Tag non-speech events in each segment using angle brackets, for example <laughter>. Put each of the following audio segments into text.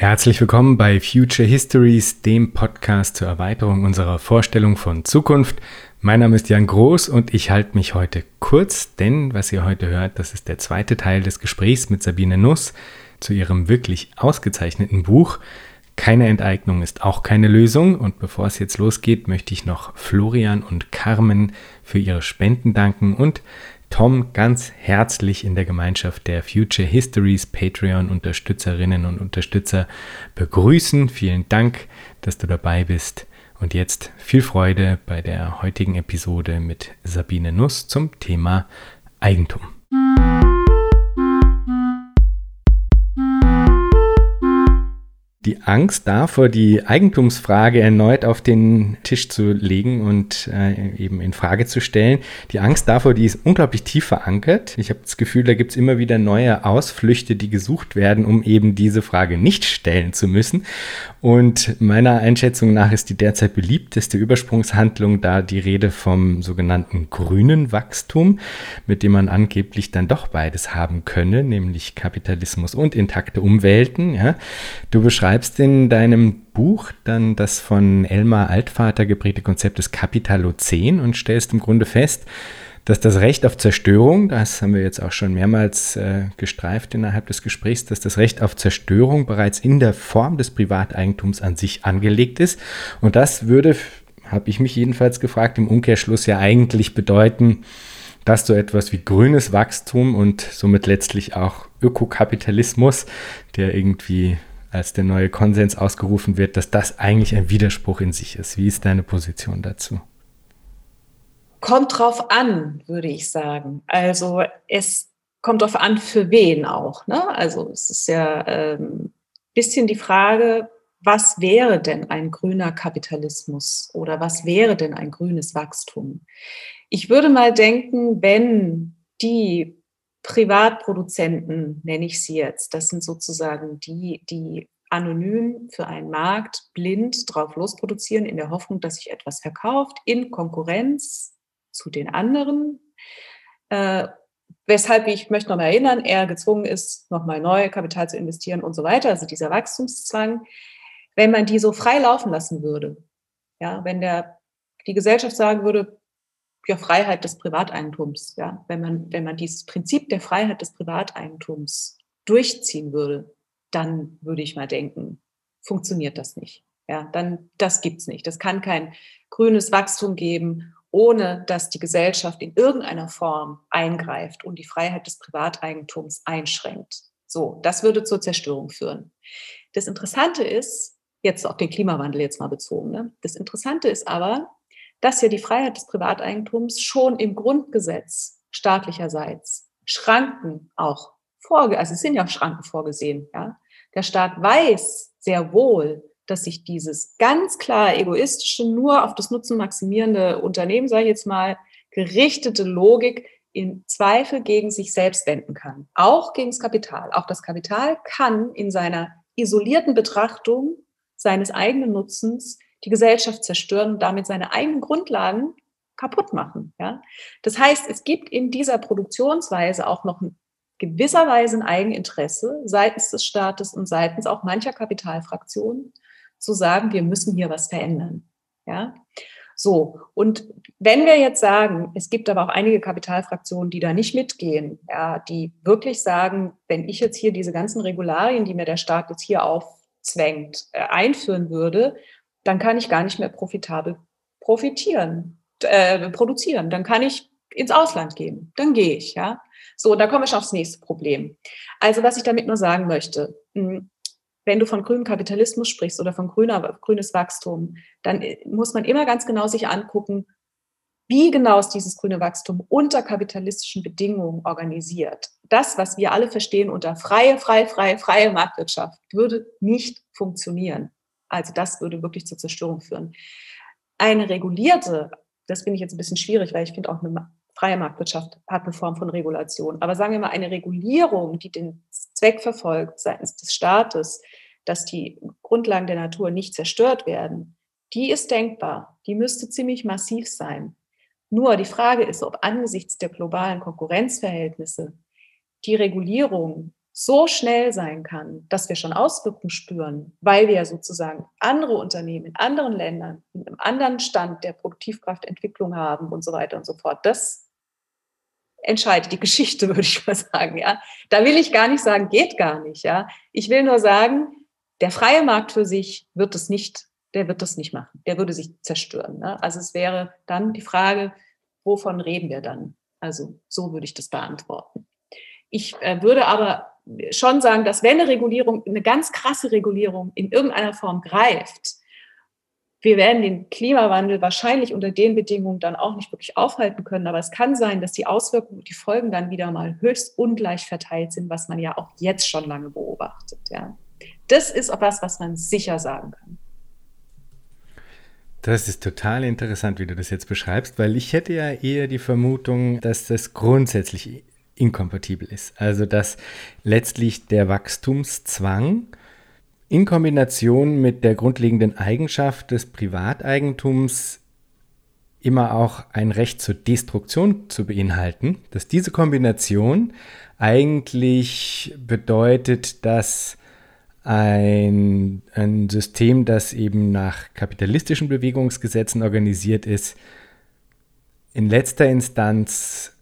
Herzlich willkommen bei Future Histories, dem Podcast zur Erweiterung unserer Vorstellung von Zukunft. Mein Name ist Jan Groß und ich halte mich heute kurz, denn was ihr heute hört, das ist der zweite Teil des Gesprächs mit Sabine Nuss zu ihrem wirklich ausgezeichneten Buch. Keine Enteignung ist auch keine Lösung und bevor es jetzt losgeht, möchte ich noch Florian und Carmen für ihre Spenden danken und Tom ganz herzlich in der Gemeinschaft der Future Histories Patreon-Unterstützerinnen und Unterstützer begrüßen. Vielen Dank, dass du dabei bist. Und jetzt viel Freude bei der heutigen Episode mit Sabine Nuss zum Thema Eigentum. Die Angst davor, die Eigentumsfrage erneut auf den Tisch zu legen und äh, eben in Frage zu stellen. Die Angst davor, die ist unglaublich tief verankert. Ich habe das Gefühl, da gibt es immer wieder neue Ausflüchte, die gesucht werden, um eben diese Frage nicht stellen zu müssen. Und meiner Einschätzung nach ist die derzeit beliebteste Übersprungshandlung da die Rede vom sogenannten grünen Wachstum, mit dem man angeblich dann doch beides haben könne, nämlich Kapitalismus und intakte Umwelten. Ja. Du beschreibst in deinem Buch dann das von Elmar Altvater geprägte Konzept des Kapitalozän und stellst im Grunde fest, dass das Recht auf Zerstörung, das haben wir jetzt auch schon mehrmals äh, gestreift innerhalb des Gesprächs, dass das Recht auf Zerstörung bereits in der Form des Privateigentums an sich angelegt ist. Und das würde, habe ich mich jedenfalls gefragt, im Umkehrschluss ja eigentlich bedeuten, dass so etwas wie grünes Wachstum und somit letztlich auch Ökokapitalismus, der irgendwie als der neue Konsens ausgerufen wird, dass das eigentlich ein Widerspruch in sich ist. Wie ist deine Position dazu? Kommt drauf an, würde ich sagen. Also es kommt drauf an, für wen auch. Ne? Also es ist ja ein ähm, bisschen die Frage, was wäre denn ein grüner Kapitalismus oder was wäre denn ein grünes Wachstum? Ich würde mal denken, wenn die Privatproduzenten, nenne ich sie jetzt, das sind sozusagen die, die anonym für einen Markt blind drauf losproduzieren, in der Hoffnung, dass sich etwas verkauft, in Konkurrenz zu den anderen. Äh, weshalb, ich möchte noch mal erinnern, er gezwungen ist, nochmal neu Kapital zu investieren und so weiter, also dieser Wachstumszwang. Wenn man die so frei laufen lassen würde, ja, wenn der, die Gesellschaft sagen würde, ja, Freiheit des Privateigentums, ja, wenn man, wenn man dieses Prinzip der Freiheit des Privateigentums durchziehen würde, dann würde ich mal denken, funktioniert das nicht. Ja, dann, das gibt's nicht. Das kann kein grünes Wachstum geben ohne dass die Gesellschaft in irgendeiner Form eingreift und die Freiheit des Privateigentums einschränkt. So, das würde zur Zerstörung führen. Das Interessante ist, jetzt auf den Klimawandel jetzt mal bezogen, ne? das Interessante ist aber, dass ja die Freiheit des Privateigentums schon im Grundgesetz staatlicherseits Schranken auch vorge, also es sind ja auch Schranken vorgesehen, ja. Der Staat weiß sehr wohl, dass sich dieses ganz klar egoistische, nur auf das Nutzen maximierende Unternehmen, sage ich jetzt mal, gerichtete Logik in Zweifel gegen sich selbst wenden kann. Auch gegen das Kapital. Auch das Kapital kann in seiner isolierten Betrachtung seines eigenen Nutzens die Gesellschaft zerstören und damit seine eigenen Grundlagen kaputt machen. Ja? Das heißt, es gibt in dieser Produktionsweise auch noch gewisserweise ein Eigeninteresse seitens des Staates und seitens auch mancher Kapitalfraktionen, zu sagen, wir müssen hier was verändern. Ja, so. Und wenn wir jetzt sagen, es gibt aber auch einige Kapitalfraktionen, die da nicht mitgehen, ja, die wirklich sagen, wenn ich jetzt hier diese ganzen Regularien, die mir der Staat jetzt hier aufzwängt, äh, einführen würde, dann kann ich gar nicht mehr profitabel profitieren, äh, produzieren. Dann kann ich ins Ausland gehen. Dann gehe ich, ja. So, da komme ich aufs nächste Problem. Also, was ich damit nur sagen möchte, hm, wenn du von grünem Kapitalismus sprichst oder von grüner, grünes Wachstum, dann äh, muss man immer ganz genau sich angucken, wie genau ist dieses grüne Wachstum unter kapitalistischen Bedingungen organisiert. Das, was wir alle verstehen unter freie, freie, freie, freie Marktwirtschaft, würde nicht funktionieren. Also das würde wirklich zur Zerstörung führen. Eine regulierte, das finde ich jetzt ein bisschen schwierig, weil ich finde auch eine freie Marktwirtschaft hat eine Form von Regulation. Aber sagen wir mal, eine Regulierung, die den Zweck verfolgt seitens des Staates, dass die Grundlagen der Natur nicht zerstört werden, die ist denkbar. Die müsste ziemlich massiv sein. Nur die Frage ist, ob angesichts der globalen Konkurrenzverhältnisse die Regulierung so schnell sein kann, dass wir schon Auswirkungen spüren, weil wir sozusagen andere Unternehmen in anderen Ländern, in einem anderen Stand der Produktivkraftentwicklung haben und so weiter und so fort. Das entscheidet die <laughs> Geschichte, würde ich mal sagen. Ja, da will ich gar nicht sagen, geht gar nicht. Ja, ich will nur sagen, der freie Markt für sich wird es nicht, der wird das nicht machen. Der würde sich zerstören. Ne? Also es wäre dann die Frage, wovon reden wir dann? Also so würde ich das beantworten. Ich äh, würde aber schon sagen, dass wenn eine Regulierung, eine ganz krasse Regulierung in irgendeiner Form greift, wir werden den Klimawandel wahrscheinlich unter den Bedingungen dann auch nicht wirklich aufhalten können. Aber es kann sein, dass die Auswirkungen und die Folgen dann wieder mal höchst ungleich verteilt sind, was man ja auch jetzt schon lange beobachtet. Ja. Das ist etwas, was man sicher sagen kann. Das ist total interessant, wie du das jetzt beschreibst, weil ich hätte ja eher die Vermutung, dass das grundsätzlich inkompatibel ist. Also dass letztlich der Wachstumszwang in Kombination mit der grundlegenden Eigenschaft des Privateigentums immer auch ein Recht zur Destruktion zu beinhalten, dass diese Kombination eigentlich bedeutet, dass ein, ein System, das eben nach kapitalistischen Bewegungsgesetzen organisiert ist, in letzter Instanz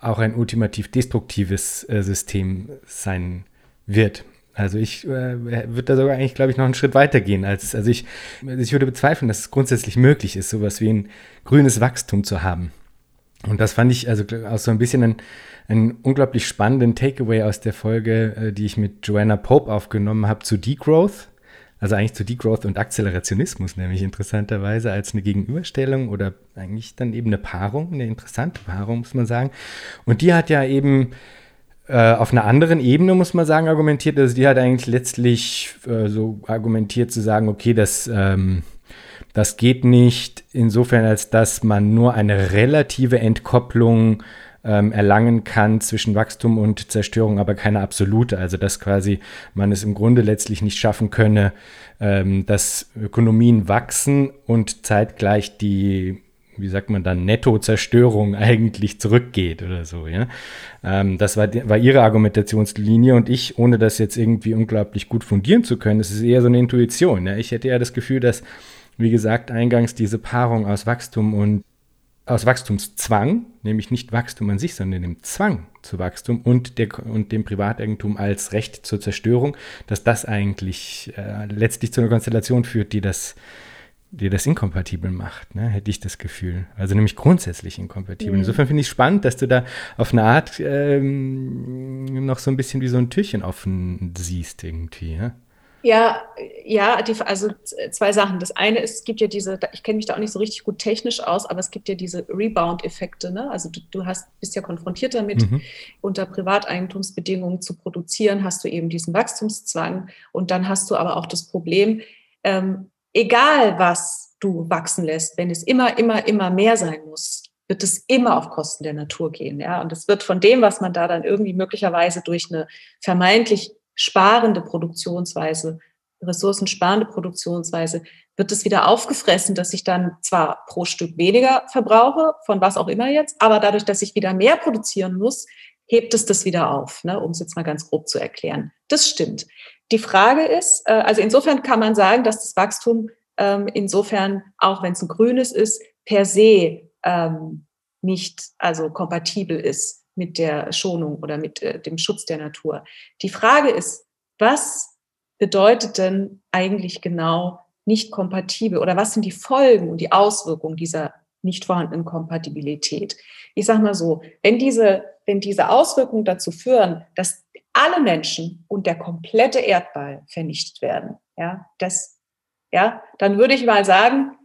auch ein ultimativ destruktives äh, System sein wird. Also ich äh, würde da sogar eigentlich, glaube ich, noch einen Schritt weiter gehen. Als, also ich, ich würde bezweifeln, dass es grundsätzlich möglich ist, sowas wie ein grünes Wachstum zu haben. Und das fand ich also auch so ein bisschen einen, einen unglaublich spannenden Takeaway aus der Folge, äh, die ich mit Joanna Pope aufgenommen habe zu Degrowth. Also eigentlich zu Degrowth und Akzelerationismus, nämlich interessanterweise als eine Gegenüberstellung oder eigentlich dann eben eine Paarung, eine interessante Paarung, muss man sagen. Und die hat ja eben äh, auf einer anderen Ebene, muss man sagen, argumentiert. Also die hat eigentlich letztlich äh, so argumentiert zu sagen, okay, das, ähm, das geht nicht insofern, als dass man nur eine relative Entkopplung ähm, erlangen kann zwischen Wachstum und Zerstörung, aber keine absolute. Also dass quasi man es im Grunde letztlich nicht schaffen könne, ähm, dass Ökonomien wachsen und zeitgleich die wie sagt man dann, Netto-Zerstörung <laughs> eigentlich zurückgeht oder so, ja. Ähm, das war, war ihre Argumentationslinie und ich, ohne das jetzt irgendwie unglaublich gut fundieren zu können, das ist eher so eine Intuition. Ja? Ich hätte ja das Gefühl, dass, wie gesagt, eingangs diese Paarung aus Wachstum und aus Wachstumszwang, nämlich nicht Wachstum an sich, sondern dem Zwang zu Wachstum und, der, und dem Privateigentum als Recht zur Zerstörung, dass das eigentlich äh, letztlich zu einer Konstellation führt, die das, die das inkompatibel macht, ne? hätte ich das Gefühl. Also nämlich grundsätzlich inkompatibel. Mhm. Insofern finde ich es spannend, dass du da auf eine Art ähm, noch so ein bisschen wie so ein Türchen offen siehst irgendwie. Ja? Ja, ja, die, also zwei Sachen. Das eine ist, es gibt ja diese, ich kenne mich da auch nicht so richtig gut technisch aus, aber es gibt ja diese Rebound-Effekte. Ne? Also du, du, hast, bist ja konfrontiert damit, mhm. unter Privateigentumsbedingungen zu produzieren, hast du eben diesen Wachstumszwang und dann hast du aber auch das Problem, ähm, egal was du wachsen lässt, wenn es immer, immer, immer mehr sein muss, wird es immer auf Kosten der Natur gehen. Ja? Und es wird von dem, was man da dann irgendwie möglicherweise durch eine vermeintlich sparende Produktionsweise, ressourcensparende Produktionsweise, wird es wieder aufgefressen, dass ich dann zwar pro Stück weniger verbrauche, von was auch immer jetzt, aber dadurch, dass ich wieder mehr produzieren muss, hebt es das wieder auf, ne, um es jetzt mal ganz grob zu erklären. Das stimmt. Die Frage ist, äh, also insofern kann man sagen, dass das Wachstum ähm, insofern, auch wenn es ein grünes ist, per se ähm, nicht also kompatibel ist mit der Schonung oder mit äh, dem Schutz der Natur. Die Frage ist, was bedeutet denn eigentlich genau nicht kompatibel oder was sind die Folgen und die Auswirkungen dieser nicht vorhandenen Kompatibilität? Ich sage mal so, wenn diese, wenn diese Auswirkungen dazu führen, dass alle Menschen und der komplette Erdball vernichtet werden, ja, das, ja, dann würde ich mal sagen,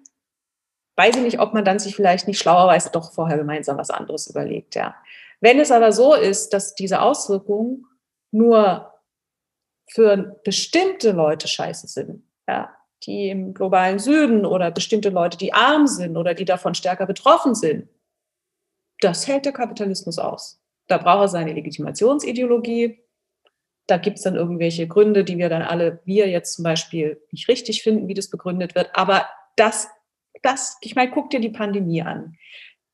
weiß ich nicht, ob man dann sich vielleicht nicht schlauerweise doch vorher gemeinsam was anderes überlegt, ja. Wenn es aber so ist, dass diese Auswirkungen nur für bestimmte Leute scheiße sind, ja, die im globalen Süden oder bestimmte Leute, die arm sind oder die davon stärker betroffen sind, das hält der Kapitalismus aus. Da braucht er seine Legitimationsideologie. Da gibt es dann irgendwelche Gründe, die wir dann alle, wir jetzt zum Beispiel, nicht richtig finden, wie das begründet wird. Aber das, das, ich meine, guck dir die Pandemie an.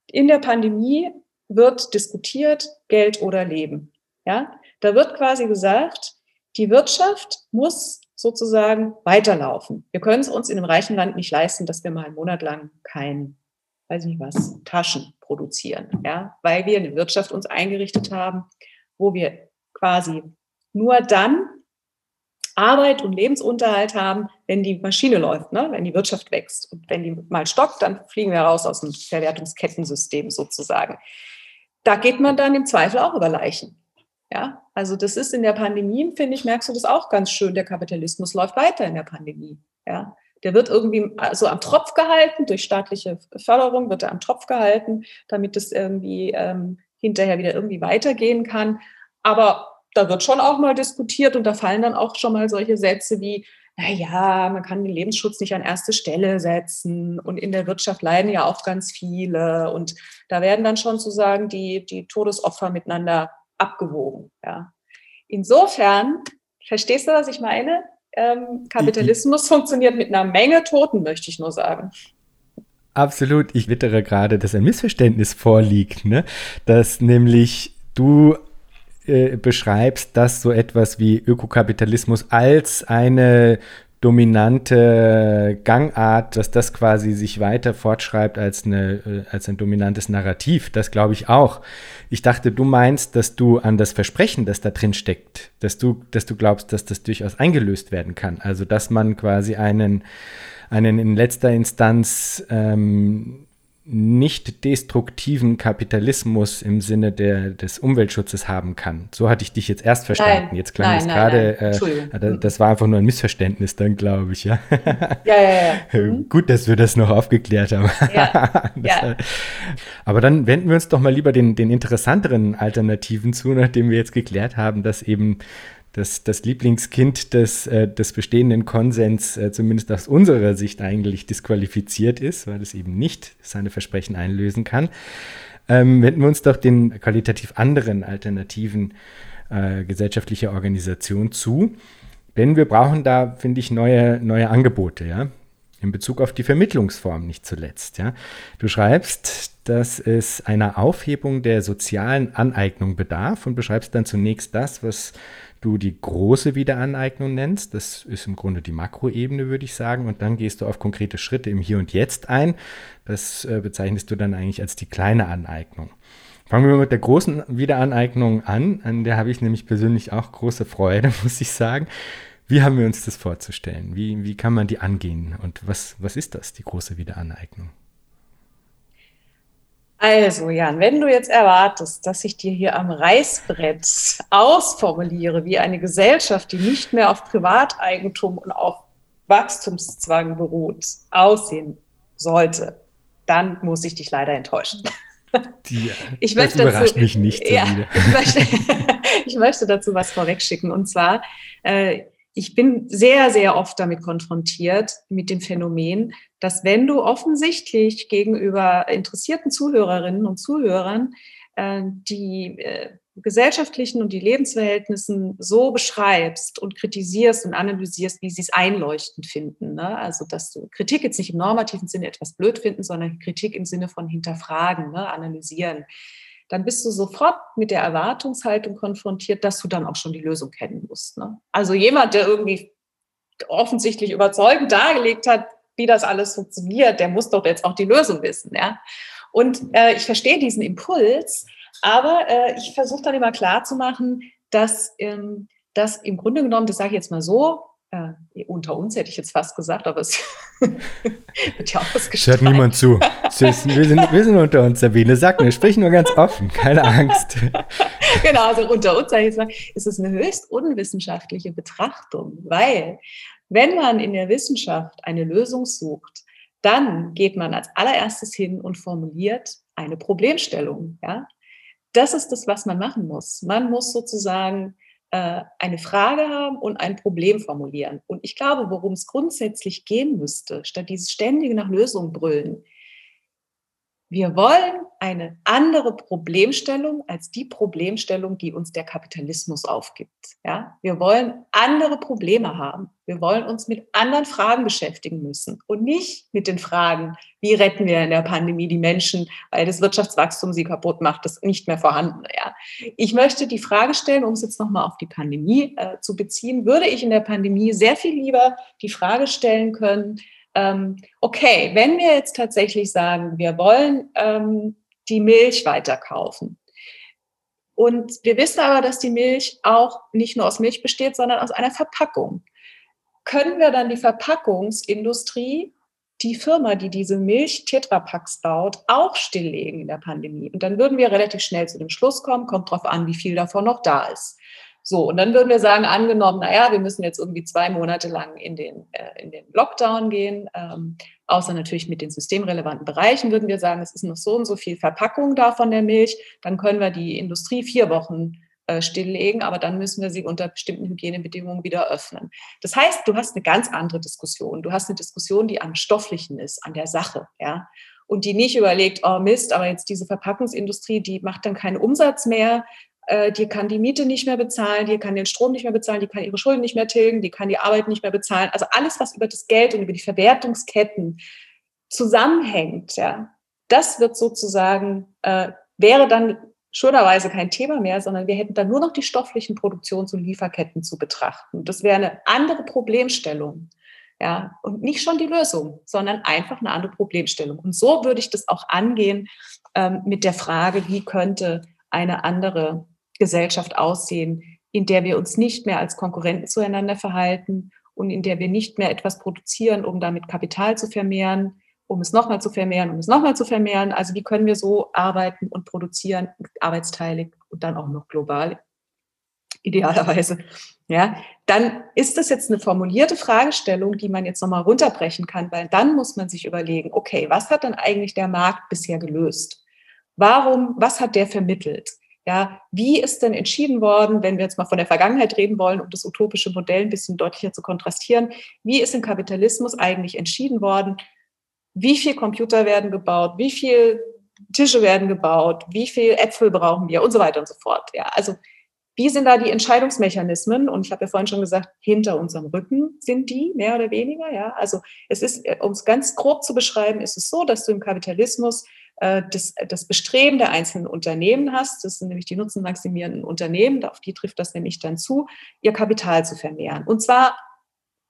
In der Pandemie wird diskutiert, Geld oder Leben. Ja, Da wird quasi gesagt, die Wirtschaft muss sozusagen weiterlaufen. Wir können es uns in einem reichen Land nicht leisten, dass wir mal einen Monat lang kein, weiß ich nicht was, Taschen produzieren, ja, weil wir eine Wirtschaft uns eingerichtet haben, wo wir quasi nur dann Arbeit und Lebensunterhalt haben, wenn die Maschine läuft, ne? wenn die Wirtschaft wächst. Und wenn die mal stockt, dann fliegen wir raus aus dem Verwertungskettensystem sozusagen. Da geht man dann im Zweifel auch über Leichen. Ja, also das ist in der Pandemie, finde ich, merkst du das auch ganz schön. Der Kapitalismus läuft weiter in der Pandemie. Ja, der wird irgendwie so am Tropf gehalten, durch staatliche Förderung wird er am Tropf gehalten, damit es irgendwie ähm, hinterher wieder irgendwie weitergehen kann. Aber da wird schon auch mal diskutiert und da fallen dann auch schon mal solche Sätze wie, naja, man kann den Lebensschutz nicht an erste Stelle setzen und in der Wirtschaft leiden ja auch ganz viele und da werden dann schon sozusagen die, die Todesopfer miteinander abgewogen. Ja. Insofern, verstehst du, was ich meine? Ähm, Kapitalismus ich, funktioniert mit einer Menge Toten, möchte ich nur sagen. Absolut. Ich wittere gerade, dass ein Missverständnis vorliegt, ne? dass nämlich du äh, beschreibst, dass so etwas wie Ökokapitalismus als eine dominante Gangart, dass das quasi sich weiter fortschreibt als, eine, äh, als ein dominantes Narrativ. Das glaube ich auch. Ich dachte, du meinst, dass du an das Versprechen, das da drin steckt, dass du, dass du glaubst, dass das durchaus eingelöst werden kann. Also, dass man quasi einen, einen in letzter Instanz ähm, nicht destruktiven Kapitalismus im Sinne der, des Umweltschutzes haben kann. So hatte ich dich jetzt erst verstanden. Nein, jetzt klang nein, es gerade, äh, das war einfach nur ein Missverständnis dann, glaube ich, ja. Ja, ja, ja. <laughs> Mhm. Gut, dass wir das noch aufgeklärt haben. Ja, <laughs> ja. Aber dann wenden wir uns doch mal lieber den, den interessanteren Alternativen zu, nachdem wir jetzt geklärt haben, dass eben das, das Lieblingskind des, äh, des bestehenden Konsens äh, zumindest aus unserer Sicht eigentlich disqualifiziert ist, weil es eben nicht seine Versprechen einlösen kann. Ähm, wenden wir uns doch den qualitativ anderen Alternativen äh, gesellschaftlicher Organisation zu. Denn wir brauchen da, finde ich, neue, neue Angebote, ja. In Bezug auf die Vermittlungsform nicht zuletzt, ja. Du schreibst, dass es einer Aufhebung der sozialen Aneignung bedarf und beschreibst dann zunächst das, was du die große Wiederaneignung nennst. Das ist im Grunde die Makroebene, würde ich sagen. Und dann gehst du auf konkrete Schritte im Hier und Jetzt ein. Das äh, bezeichnest du dann eigentlich als die kleine Aneignung. Fangen wir mit der großen Wiederaneignung an. An der habe ich nämlich persönlich auch große Freude, <laughs> muss ich sagen. Wie haben wir uns das vorzustellen? Wie, wie kann man die angehen? Und was, was ist das, die große Wiederaneignung? Also, Jan, wenn du jetzt erwartest, dass ich dir hier am Reißbrett ausformuliere, wie eine Gesellschaft, die nicht mehr auf Privateigentum und auf Wachstumszwang beruht, aussehen sollte, dann muss ich dich leider enttäuschen. Die, <laughs> ich das überrascht dazu, mich nicht. Ja, <laughs> ich, möchte, ich, möchte, dazu was vorwegschicken. Und zwar, äh, ich bin sehr, sehr oft damit konfrontiert, mit dem Phänomen, dass wenn du offensichtlich gegenüber interessierten Zuhörerinnen und Zuhörern äh, die äh, gesellschaftlichen und die Lebensverhältnissen so beschreibst und kritisierst und analysierst, wie sie es einleuchtend finden. Ne? Also, dass du Kritik jetzt nicht im normativen Sinne etwas blöd finden, sondern Kritik im Sinne von hinterfragen, ne? analysieren dann bist du sofort mit der Erwartungshaltung konfrontiert, dass du dann auch schon die Lösung kennen musst. Ne? Also jemand, der irgendwie offensichtlich überzeugend dargelegt hat, wie das alles funktioniert, der muss doch jetzt auch die Lösung wissen. Ja? Und äh, ich verstehe diesen Impuls, aber äh, ich versuche dann immer klarzumachen, dass, ähm, dass im Grunde genommen, das sage ich jetzt mal so, äh, unter uns hätte ich jetzt fast gesagt, aber es <laughs> wird ja ausgestrahlt. Hört niemand zu. wir, sind, wir sind unter uns, Sabine. Sag mir, sprich nur ganz offen, keine Angst. <laughs> genau, also unter uns, sage ich jetzt mal, ist es eine höchst unwissenschaftliche Betrachtung, weil wenn man in der Wissenschaft eine Lösung sucht, dann geht man als allererstes hin und formuliert eine Problemstellung. Ja? Das ist das, was man machen muss. Man muss sozusagen äh, eine Frage haben und ein Problem formulieren. Und ich glaube, worum es grundsätzlich gehen müsste, statt dieses ständige nach Lösungen brüllen, wir wollen eine andere Problemstellung als die Problemstellung, die uns der Kapitalismus aufgibt. Ja, wir wollen andere Probleme haben. Wir wollen uns mit anderen Fragen beschäftigen müssen und nicht mit den Fragen, wie retten wir in der Pandemie die Menschen, weil das Wirtschaftswachstum sie kaputt macht, das nicht mehr vorhanden. Ja, ich möchte die Frage stellen, um es jetzt nochmal auf die Pandemie äh, zu beziehen, würde ich in der Pandemie sehr viel lieber die Frage stellen können, okay, wenn wir jetzt tatsächlich sagen, wir wollen ähm, die Milch weiterkaufen. Und wir wissen aber, dass die Milch auch nicht nur aus Milch besteht, sondern aus einer Verpackung. Können wir dann die Verpackungsindustrie, die Firma, die diese Milch-Tetrapacks baut, auch stilllegen in der Pandemie? Und dann würden wir relativ schnell zu dem Schluss kommen, kommt darauf an, wie viel davon noch da ist. So, und dann würden wir sagen, angenommen, naja, wir müssen jetzt irgendwie zwei Monate lang in den, äh, in den Lockdown gehen, ähm, außer natürlich mit den systemrelevanten Bereichen, würden wir sagen, es ist noch so und so viel Verpackung da von der Milch, dann können wir die Industrie vier Wochen äh, stilllegen, aber dann müssen wir sie unter bestimmten Hygienebedingungen wieder öffnen. Das heißt, du hast eine ganz andere Diskussion. Du hast eine Diskussion, die am Stofflichen ist, an der Sache, ja. Und die nicht überlegt, oh Mist, aber jetzt diese Verpackungsindustrie, die macht dann keinen Umsatz mehr, äh, die kann die Miete nicht mehr bezahlen, die kann den Strom nicht mehr bezahlen, die kann ihre Schulden nicht mehr tilgen, die kann die Arbeit nicht mehr bezahlen. Also alles, was über das Geld und über die Verwertungsketten zusammenhängt, ja, das wird sozusagen, äh, wäre dann schönerweise kein Thema mehr, sondern wir hätten dann nur noch die stofflichen Produktions- und Lieferketten zu betrachten. Das wäre eine andere Problemstellung. Ja, und nicht schon die Lösung, sondern einfach eine andere Problemstellung. Und so würde ich das auch angehen ähm, mit der Frage, wie könnte eine andere Gesellschaft aussehen, in der wir uns nicht mehr als Konkurrenten zueinander verhalten und in der wir nicht mehr etwas produzieren, um damit Kapital zu vermehren, um es nochmal zu vermehren, um es nochmal zu vermehren. Also wie können wir so arbeiten und produzieren, arbeitsteilig und dann auch noch global, idealerweise. Ja, dann ist das jetzt eine formulierte Fragestellung, die man jetzt nochmal runterbrechen kann, weil dann muss man sich überlegen, okay, was hat dann eigentlich der Markt bisher gelöst? Warum, was hat der vermittelt? Ja, wie ist denn entschieden worden, wenn wir jetzt mal von der Vergangenheit reden wollen, um das utopische Modell ein bisschen deutlicher zu kontrastieren, wie ist im Kapitalismus eigentlich entschieden worden, wie viel Computer werden gebaut, wie viel Tische werden gebaut, wie viel Äpfel brauchen wir und so weiter und so fort. Ja, also wie sind da die Entscheidungsmechanismen? Und ich habe ja vorhin schon gesagt, hinter unserem Rücken sind die mehr oder weniger. Ja, also es ist, um es ganz grob zu beschreiben, ist es so, dass du im Kapitalismus äh, das, das Bestreben der einzelnen Unternehmen hast, das sind nämlich die nutzenmaximierenden Unternehmen, auf die trifft das nämlich dann zu, ihr Kapital zu vermehren. Und zwar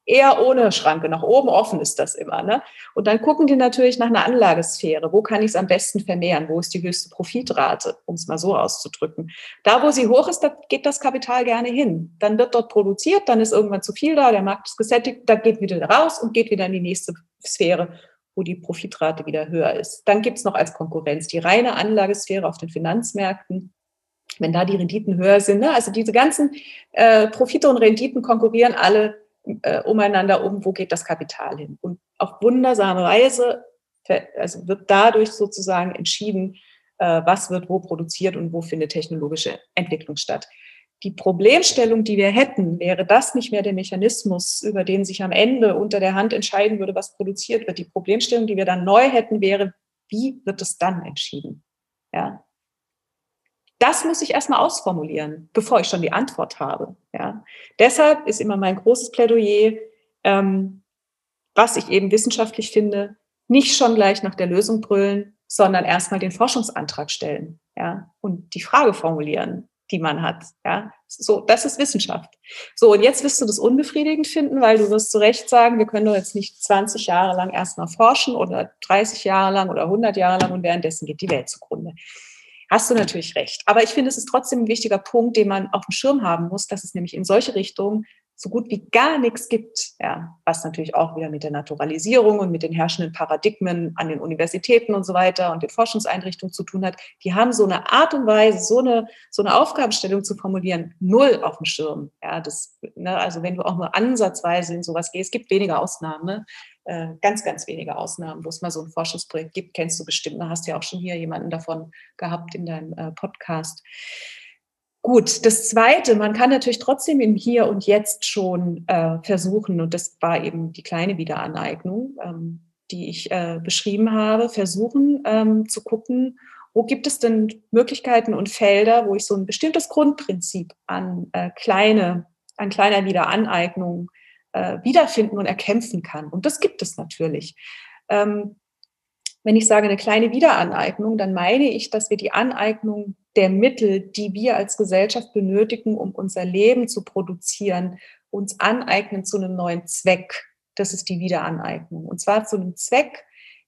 eher ohne Schranke, nach oben offen ist das immer. Ne? Und dann gucken die natürlich nach einer Anlagesphäre. Wo kann ich es am besten vermehren? Wo ist die höchste Profitrate, um es mal so auszudrücken? Da, wo sie hoch ist, da geht das Kapital gerne hin. Dann wird dort produziert, dann ist irgendwann zu viel da, der Markt ist gesättigt, da geht wieder raus und geht wieder in die nächste Sphäre wo die Profitrate wieder höher ist. Dann gibt es noch als Konkurrenz die reine Anlagesphäre auf den Finanzmärkten. Wenn da die Renditen höher sind, ne? also diese ganzen äh, Profite und Renditen konkurrieren alle äh, umeinander um, wo geht das Kapital hin. Und auf wundersame Weise also wird dadurch sozusagen entschieden, äh, was wird wo produziert und wo findet technologische Entwicklung statt die Problemstellung, die wir hätten, wäre das nicht mehr der Mechanismus, über den sich am Ende unter der Hand entscheiden würde, was produziert wird. Die Problemstellung, die wir dann neu hätten, wäre, wie wird es dann entschieden? Ja. Das muss ich erstmal ausformulieren, bevor ich schon die Antwort habe. Ja. Deshalb ist immer mein großes Plädoyer, ähm, was ich eben wissenschaftlich finde, nicht schon gleich nach der Lösung brüllen, sondern erstmal den Forschungsantrag stellen ja, und die Frage formulieren die man hat. Ja, so, das ist Wissenschaft. So, und jetzt wirst du das unbefriedigend finden, weil du wirst zu Recht sagen, wir können doch jetzt nicht 20 Jahre lang erstmal forschen oder 30 Jahre lang oder 100 Jahre lang und währenddessen geht die Welt zugrunde. Hast du natürlich recht. Aber ich finde, es ist trotzdem ein wichtiger Punkt, den man auf dem Schirm haben muss, dass es nämlich in solche Richtungen so gut wie gar nichts gibt, ja, was natürlich auch wieder mit der Naturalisierung und mit den herrschenden Paradigmen an den Universitäten und so weiter und den Forschungseinrichtungen zu tun hat, die haben so eine Art und Weise, so eine, so eine Aufgabenstellung zu formulieren, null auf dem Schirm. Ja, das, ne, also wenn du auch nur ansatzweise in sowas gehst, gibt weniger Ausnahmen, ne? äh, ganz, ganz wenige Ausnahmen, wo es mal so ein Forschungsprojekt gibt, kennst du bestimmt, da hast du ja auch schon hier jemanden davon gehabt in deinem äh, Podcast. Gut, das Zweite, man kann natürlich trotzdem im Hier und Jetzt schon äh, versuchen, und das war eben die kleine Wiederaneignung, ähm, die ich äh, beschrieben habe, versuchen ähm, zu gucken, wo gibt es denn Möglichkeiten und Felder, wo ich so ein bestimmtes Grundprinzip an äh, kleine, an kleiner Wiederaneignung äh, wiederfinden und erkämpfen kann. Und das gibt es natürlich. Ähm, wenn ich sage eine kleine Wiederaneignung, dann meine ich, dass wir die Aneignung der Mittel, die wir als Gesellschaft benötigen, um unser Leben zu produzieren, uns aneignen zu einem neuen Zweck. Das ist die Wiederaneignung. Und zwar zu einem Zweck,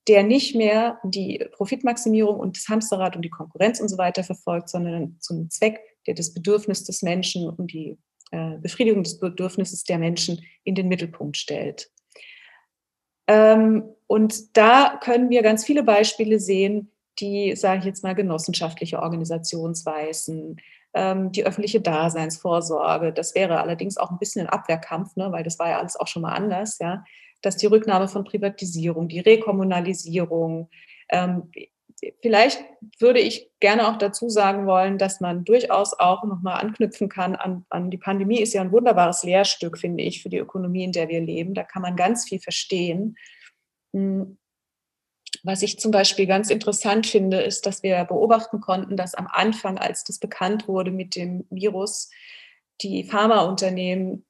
der nicht mehr die Profitmaximierung und das Hamsterrad und die Konkurrenz und so weiter verfolgt, sondern zu einem Zweck, der das Bedürfnis des Menschen und die äh, Befriedigung des Bedürfnisses der Menschen in den Mittelpunkt stellt. Ähm, und da können wir ganz viele Beispiele sehen, die, sage ich jetzt mal, genossenschaftliche Organisationsweisen, ähm, die öffentliche Daseinsvorsorge. Das wäre allerdings auch ein bisschen ein Abwehrkampf, ne, weil das war ja alles auch schon mal anders, ja. Dass die Rücknahme von Privatisierung, die Rekommunalisierung, ähm, vielleicht würde ich gerne auch dazu sagen wollen, dass man durchaus auch nochmal anknüpfen kann an, an die Pandemie. Ist ja ein wunderbares Lehrstück, finde ich, für die Ökonomie, in der wir leben. Da kann man ganz viel verstehen. Was ich zum Beispiel ganz interessant finde, ist, dass wir beobachten konnten, dass am Anfang, als das bekannt wurde mit dem Virus, die Pharmaunternehmen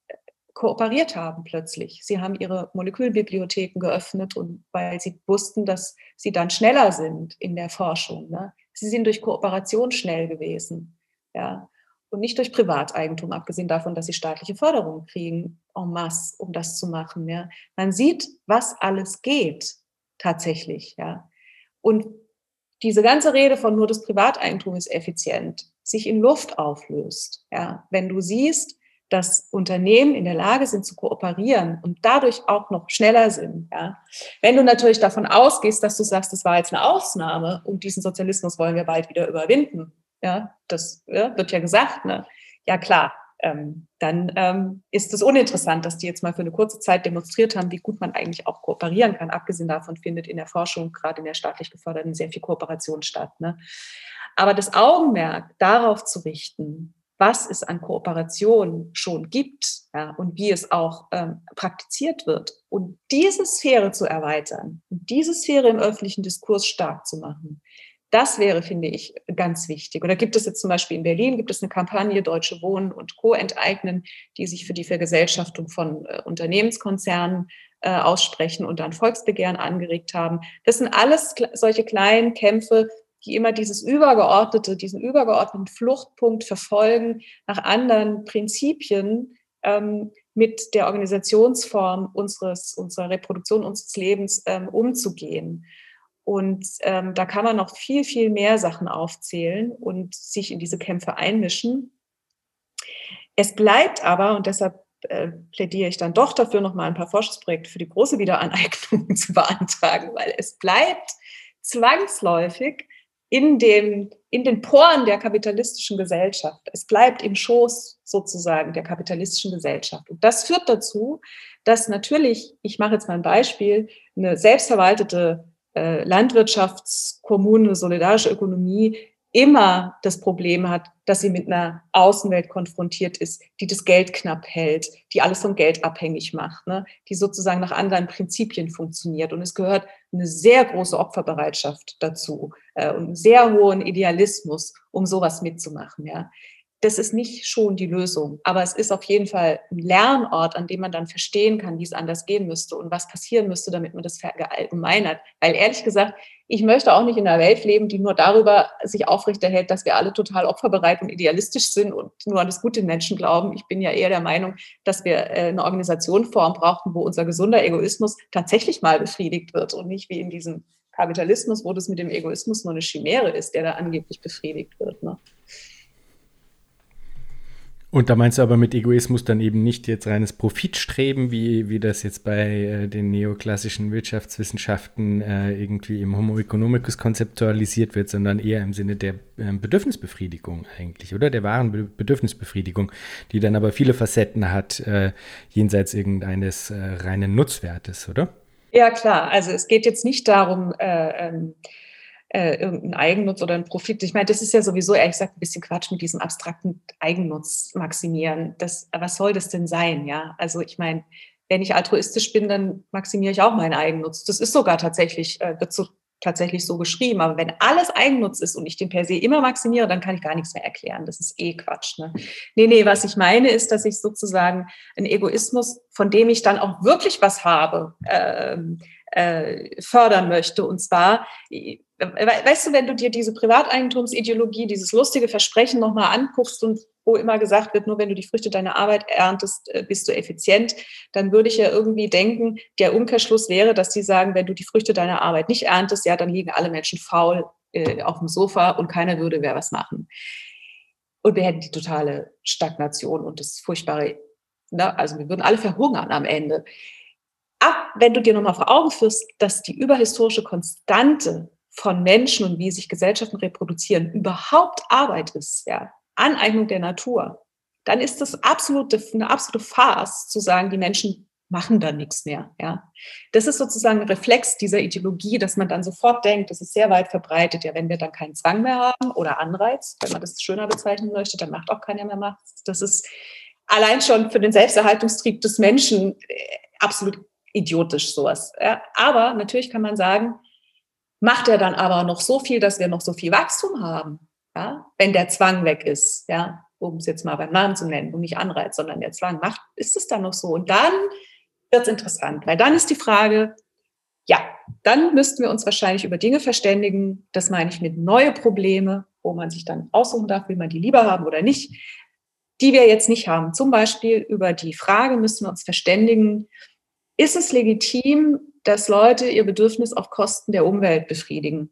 kooperiert haben plötzlich. Sie haben ihre Molekülbibliotheken geöffnet und weil sie wussten, dass sie dann schneller sind in der Forschung. Ne? Sie sind durch Kooperation schnell gewesen. Ja. Und nicht durch Privateigentum, abgesehen davon, dass sie staatliche Förderung kriegen, en masse, um das zu machen. Ja. Man sieht, was alles geht, tatsächlich. Ja. Und diese ganze Rede von nur das Privateigentum ist effizient, sich in Luft auflöst. Ja. Wenn du siehst, dass Unternehmen in der Lage sind zu kooperieren und dadurch auch noch schneller sind. Ja. Wenn du natürlich davon ausgehst, dass du sagst, das war jetzt eine Ausnahme und diesen Sozialismus wollen wir bald wieder überwinden, ja, das ja, wird ja gesagt, ne? ja klar, ähm, dann ähm, ist es uninteressant, dass die jetzt mal für eine kurze Zeit demonstriert haben, wie gut man eigentlich auch kooperieren kann. Abgesehen davon findet in der Forschung, gerade in der staatlich geförderten, sehr viel Kooperation statt. Ne? Aber das Augenmerk darauf zu richten, was es an Kooperation schon gibt ja, und wie es auch ähm, praktiziert wird. Und diese Sphäre zu erweitern diese Sphäre im öffentlichen Diskurs stark zu machen, das wäre, finde ich, ganz wichtig. Oder gibt es jetzt zum Beispiel in Berlin, gibt es eine Kampagne Deutsche Wohnen und Co. enteignen, die sich für die Vergesellschaftung von äh, Unternehmenskonzernen äh, aussprechen und dann Volksbegehren angeregt haben. Das sind alles solche kleinen Kämpfe, die immer dieses übergeordnete, diesen übergeordneten Fluchtpunkt verfolgen, nach anderen Prinzipien ähm, mit der Organisationsform unseres, unserer Reproduktion unseres Lebens ähm, umzugehen. Und ähm, da kann man noch viel, viel mehr Sachen aufzählen und sich in diese Kämpfe einmischen. Es bleibt aber, und deshalb äh, plädiere ich dann doch dafür, noch mal ein paar Forschungsprojekte für die große Wiederaneignung <laughs> zu beantragen, weil es bleibt zwangsläufig in, dem, in den Poren der kapitalistischen Gesellschaft. Es bleibt im Schoß sozusagen der kapitalistischen Gesellschaft. Und das führt dazu, dass natürlich, ich mache jetzt mal ein Beispiel, eine selbstverwaltete äh, Landwirtschaftskommune, solidarische Ökonomie immer das Problem hat, dass sie mit einer Außenwelt konfrontiert ist, die das Geld knapp hält, die alles vom Geld abhängig macht, ne? die sozusagen nach anderen Prinzipien funktioniert. Und es gehört eine sehr große Opferbereitschaft dazu äh, und einen sehr hohen Idealismus, um sowas mitzumachen. Ja? Das ist nicht schon die Lösung, aber es ist auf jeden Fall ein Lernort, an dem man dann verstehen kann, wie es anders gehen müsste und was passieren müsste, damit man das verallgemeinert. Weil ehrlich gesagt, ich möchte auch nicht in einer Welt leben, die nur darüber sich aufrechterhält, dass wir alle total opferbereit und idealistisch sind und nur an das Gute Menschen glauben. Ich bin ja eher der Meinung, dass wir äh, eine Organisationform brauchen, wo unser gesunder Egoismus tatsächlich mal befriedigt wird und nicht wie in diesem Kapitalismus, wo das mit dem Egoismus nur eine Chimäre ist, der da angeblich befriedigt wird. Ne? Und da meinst du aber mit Egoismus dann eben nicht jetzt reines Profitstreben, wie, wie das jetzt bei äh, den neoklassischen Wirtschaftswissenschaften äh, irgendwie im Homo economicus konzeptualisiert wird, sondern eher im Sinne der äh, Bedürfnisbefriedigung eigentlich, oder? Der wahren Be Bedürfnisbefriedigung, die dann aber viele Facetten hat, äh, jenseits irgendeines äh, reinen Nutzwertes, oder? Ja, klar. Also es geht jetzt nicht darum, äh, ähm, äh, irgendeinen Eigennutz oder einen Profit. Ich meine, das ist ja sowieso ehrlich gesagt ein bisschen Quatsch mit diesem abstrakten Eigennutz maximieren. Das, was soll das denn sein? Ja, also ich meine, wenn ich altruistisch bin, dann maximiere ich auch meinen Eigennutz. Das ist sogar tatsächlich, äh, wird so tatsächlich so geschrieben. Aber wenn alles Eigennutz ist und ich den per se immer maximiere, dann kann ich gar nichts mehr erklären. Das ist eh Quatsch. Ne? Nee, nee, was ich meine ist, dass ich sozusagen einen Egoismus, von dem ich dann auch wirklich was habe, ähm, äh, fördern möchte. Und zwar, weißt du, wenn du dir diese Privateigentumsideologie, dieses lustige Versprechen nochmal anguckst und wo immer gesagt wird, nur wenn du die Früchte deiner Arbeit erntest, äh, bist du effizient, dann würde ich ja irgendwie denken, der Umkehrschluss wäre, dass die sagen, wenn du die Früchte deiner Arbeit nicht erntest, ja, dann liegen alle Menschen faul äh, auf dem Sofa und keiner würde mehr was machen. Und wir hätten die totale Stagnation und das furchtbare, ne? also wir würden alle verhungern am Ende. Ab, wenn du dir nochmal vor Augen führst, dass die überhistorische Konstante von Menschen und wie sich Gesellschaften reproduzieren überhaupt Arbeit ist, ja, Aneignung der Natur, dann ist das absolute, eine absolute Farce zu sagen, die Menschen machen da nichts mehr. Ja. Das ist sozusagen ein Reflex dieser Ideologie, dass man dann sofort denkt, das ist sehr weit verbreitet, ja, wenn wir dann keinen Zwang mehr haben oder Anreiz, wenn man das schöner bezeichnen möchte, dann macht auch keiner mehr Macht. Das ist allein schon für den Selbsterhaltungstrieb des Menschen äh, absolut idiotisch sowas. Ja. Aber natürlich kann man sagen, macht er dann aber noch so viel, dass wir noch so viel Wachstum haben ja, wenn der Zwang weg ist, ja, um es jetzt mal beim Namen zu nennen und nicht Anreiz, sondern der Zwang macht, ist es dann noch so? Und dann wird es interessant, weil dann ist die Frage, ja, dann müssten wir uns wahrscheinlich über Dinge verständigen, das meine ich mit neue Probleme, wo man sich dann aussuchen darf, will man die lieber haben oder nicht, die wir jetzt nicht haben. Zum Beispiel über die Frage müssen wir uns verständigen, ist es legitim, dass Leute ihr Bedürfnis auf Kosten der Umwelt befriedigen?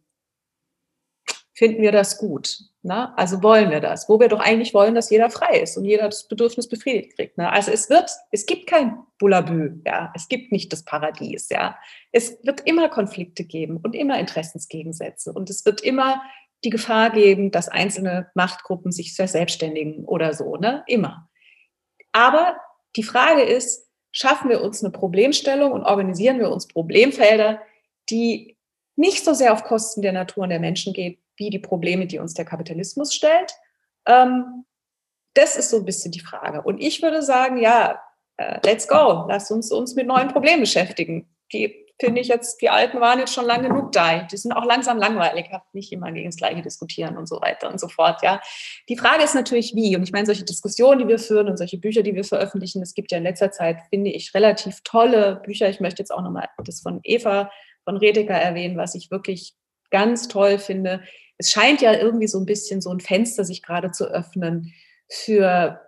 finden wir das gut? Ne? Also wollen wir das? Wo wir doch eigentlich wollen, dass jeder frei ist und jeder das Bedürfnis befriedigt kriegt. Ne? Also es wird, es gibt kein Bullabü, ja, es gibt nicht das Paradies, ja. Es wird immer Konflikte geben und immer Interessensgegensätze und es wird immer die Gefahr geben, dass einzelne Machtgruppen sich verselbstständigen oder so, ne? Immer. Aber die Frage ist, schaffen wir uns eine Problemstellung und organisieren wir uns Problemfelder, die nicht so sehr auf Kosten der Natur und der Menschen gehen, wie die Probleme, die uns der Kapitalismus stellt. Ähm, das ist so ein bisschen die Frage. Und ich würde sagen, ja, äh, let's go, lass uns uns mit neuen Problemen beschäftigen. Die finde ich jetzt, die alten waren jetzt schon lange genug da. Die sind auch langsam langweilig, habt nicht immer gegen das Gleiche diskutieren und so weiter und so fort. Ja, die Frage ist natürlich wie. Und ich meine, solche Diskussionen, die wir führen und solche Bücher, die wir veröffentlichen, es gibt ja in letzter Zeit, finde ich, relativ tolle Bücher. Ich möchte jetzt auch nochmal das von Eva von Redeker erwähnen, was ich wirklich ganz toll finde, es scheint ja irgendwie so ein bisschen so ein Fenster sich gerade zu öffnen für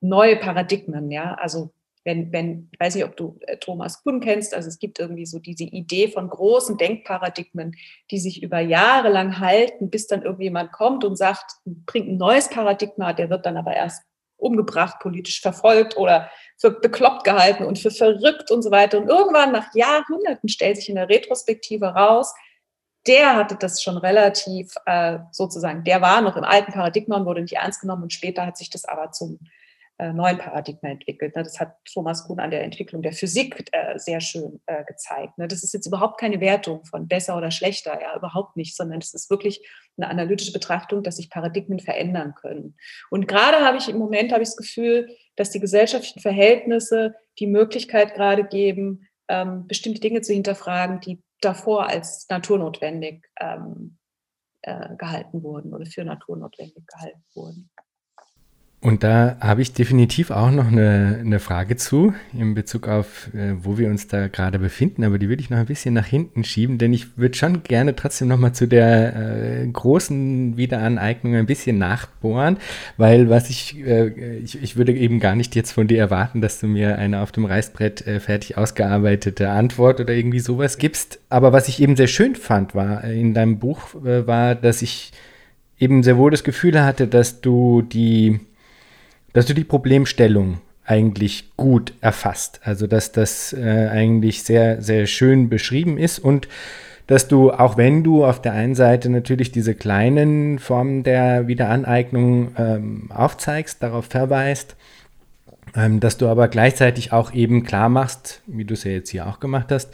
neue Paradigmen, ja. Also wenn, wenn, ich weiß nicht, ob du äh, Thomas Kuhn kennst, also es gibt irgendwie so diese Idee von großen Denkparadigmen, die sich über Jahre lang halten, bis dann irgendjemand kommt und sagt, bringt ein neues Paradigma, der wird dann aber erst umgebracht, politisch verfolgt oder für bekloppt gehalten und für verrückt und so weiter. Und irgendwann nach Jahrhunderten stellt sich in der Retrospektive raus, der hatte das schon relativ äh, sozusagen, der war noch im alten Paradigma und wurde nicht ernst genommen und später hat sich das aber zum äh, neuen Paradigma entwickelt. Ne? Das hat Thomas Kuhn an der Entwicklung der Physik äh, sehr schön äh, gezeigt. Ne? Das ist jetzt überhaupt keine Wertung von besser oder schlechter, ja, überhaupt nicht, sondern es ist wirklich eine analytische Betrachtung, dass sich Paradigmen verändern können. Und gerade habe ich im Moment habe ich das Gefühl, dass die gesellschaftlichen Verhältnisse die Möglichkeit gerade geben, ähm, bestimmte Dinge zu hinterfragen, die davor als naturnotwendig ähm, äh, gehalten wurden oder für naturnotwendig gehalten wurden. Und da habe ich definitiv auch noch eine, eine Frage zu, in Bezug auf, äh, wo wir uns da gerade befinden, aber die würde ich noch ein bisschen nach hinten schieben, denn ich würde schon gerne trotzdem nochmal zu der äh, großen Wiederaneignung ein bisschen nachbohren, weil was ich, äh, ich, ich würde eben gar nicht jetzt von dir erwarten, dass du mir eine auf dem Reißbrett äh, fertig ausgearbeitete Antwort oder irgendwie sowas gibst. Aber was ich eben sehr schön fand, war äh, in deinem Buch, äh, war, dass ich eben sehr wohl das Gefühl hatte, dass du die dass du die Problemstellung eigentlich gut erfasst. Also dass das äh, eigentlich sehr, sehr schön beschrieben ist und dass du, auch wenn du auf der einen Seite natürlich diese kleinen Formen der Wiederaneignung ähm, aufzeigst, darauf verweist, ähm, dass du aber gleichzeitig auch eben klar machst, wie du es ja jetzt hier auch gemacht hast,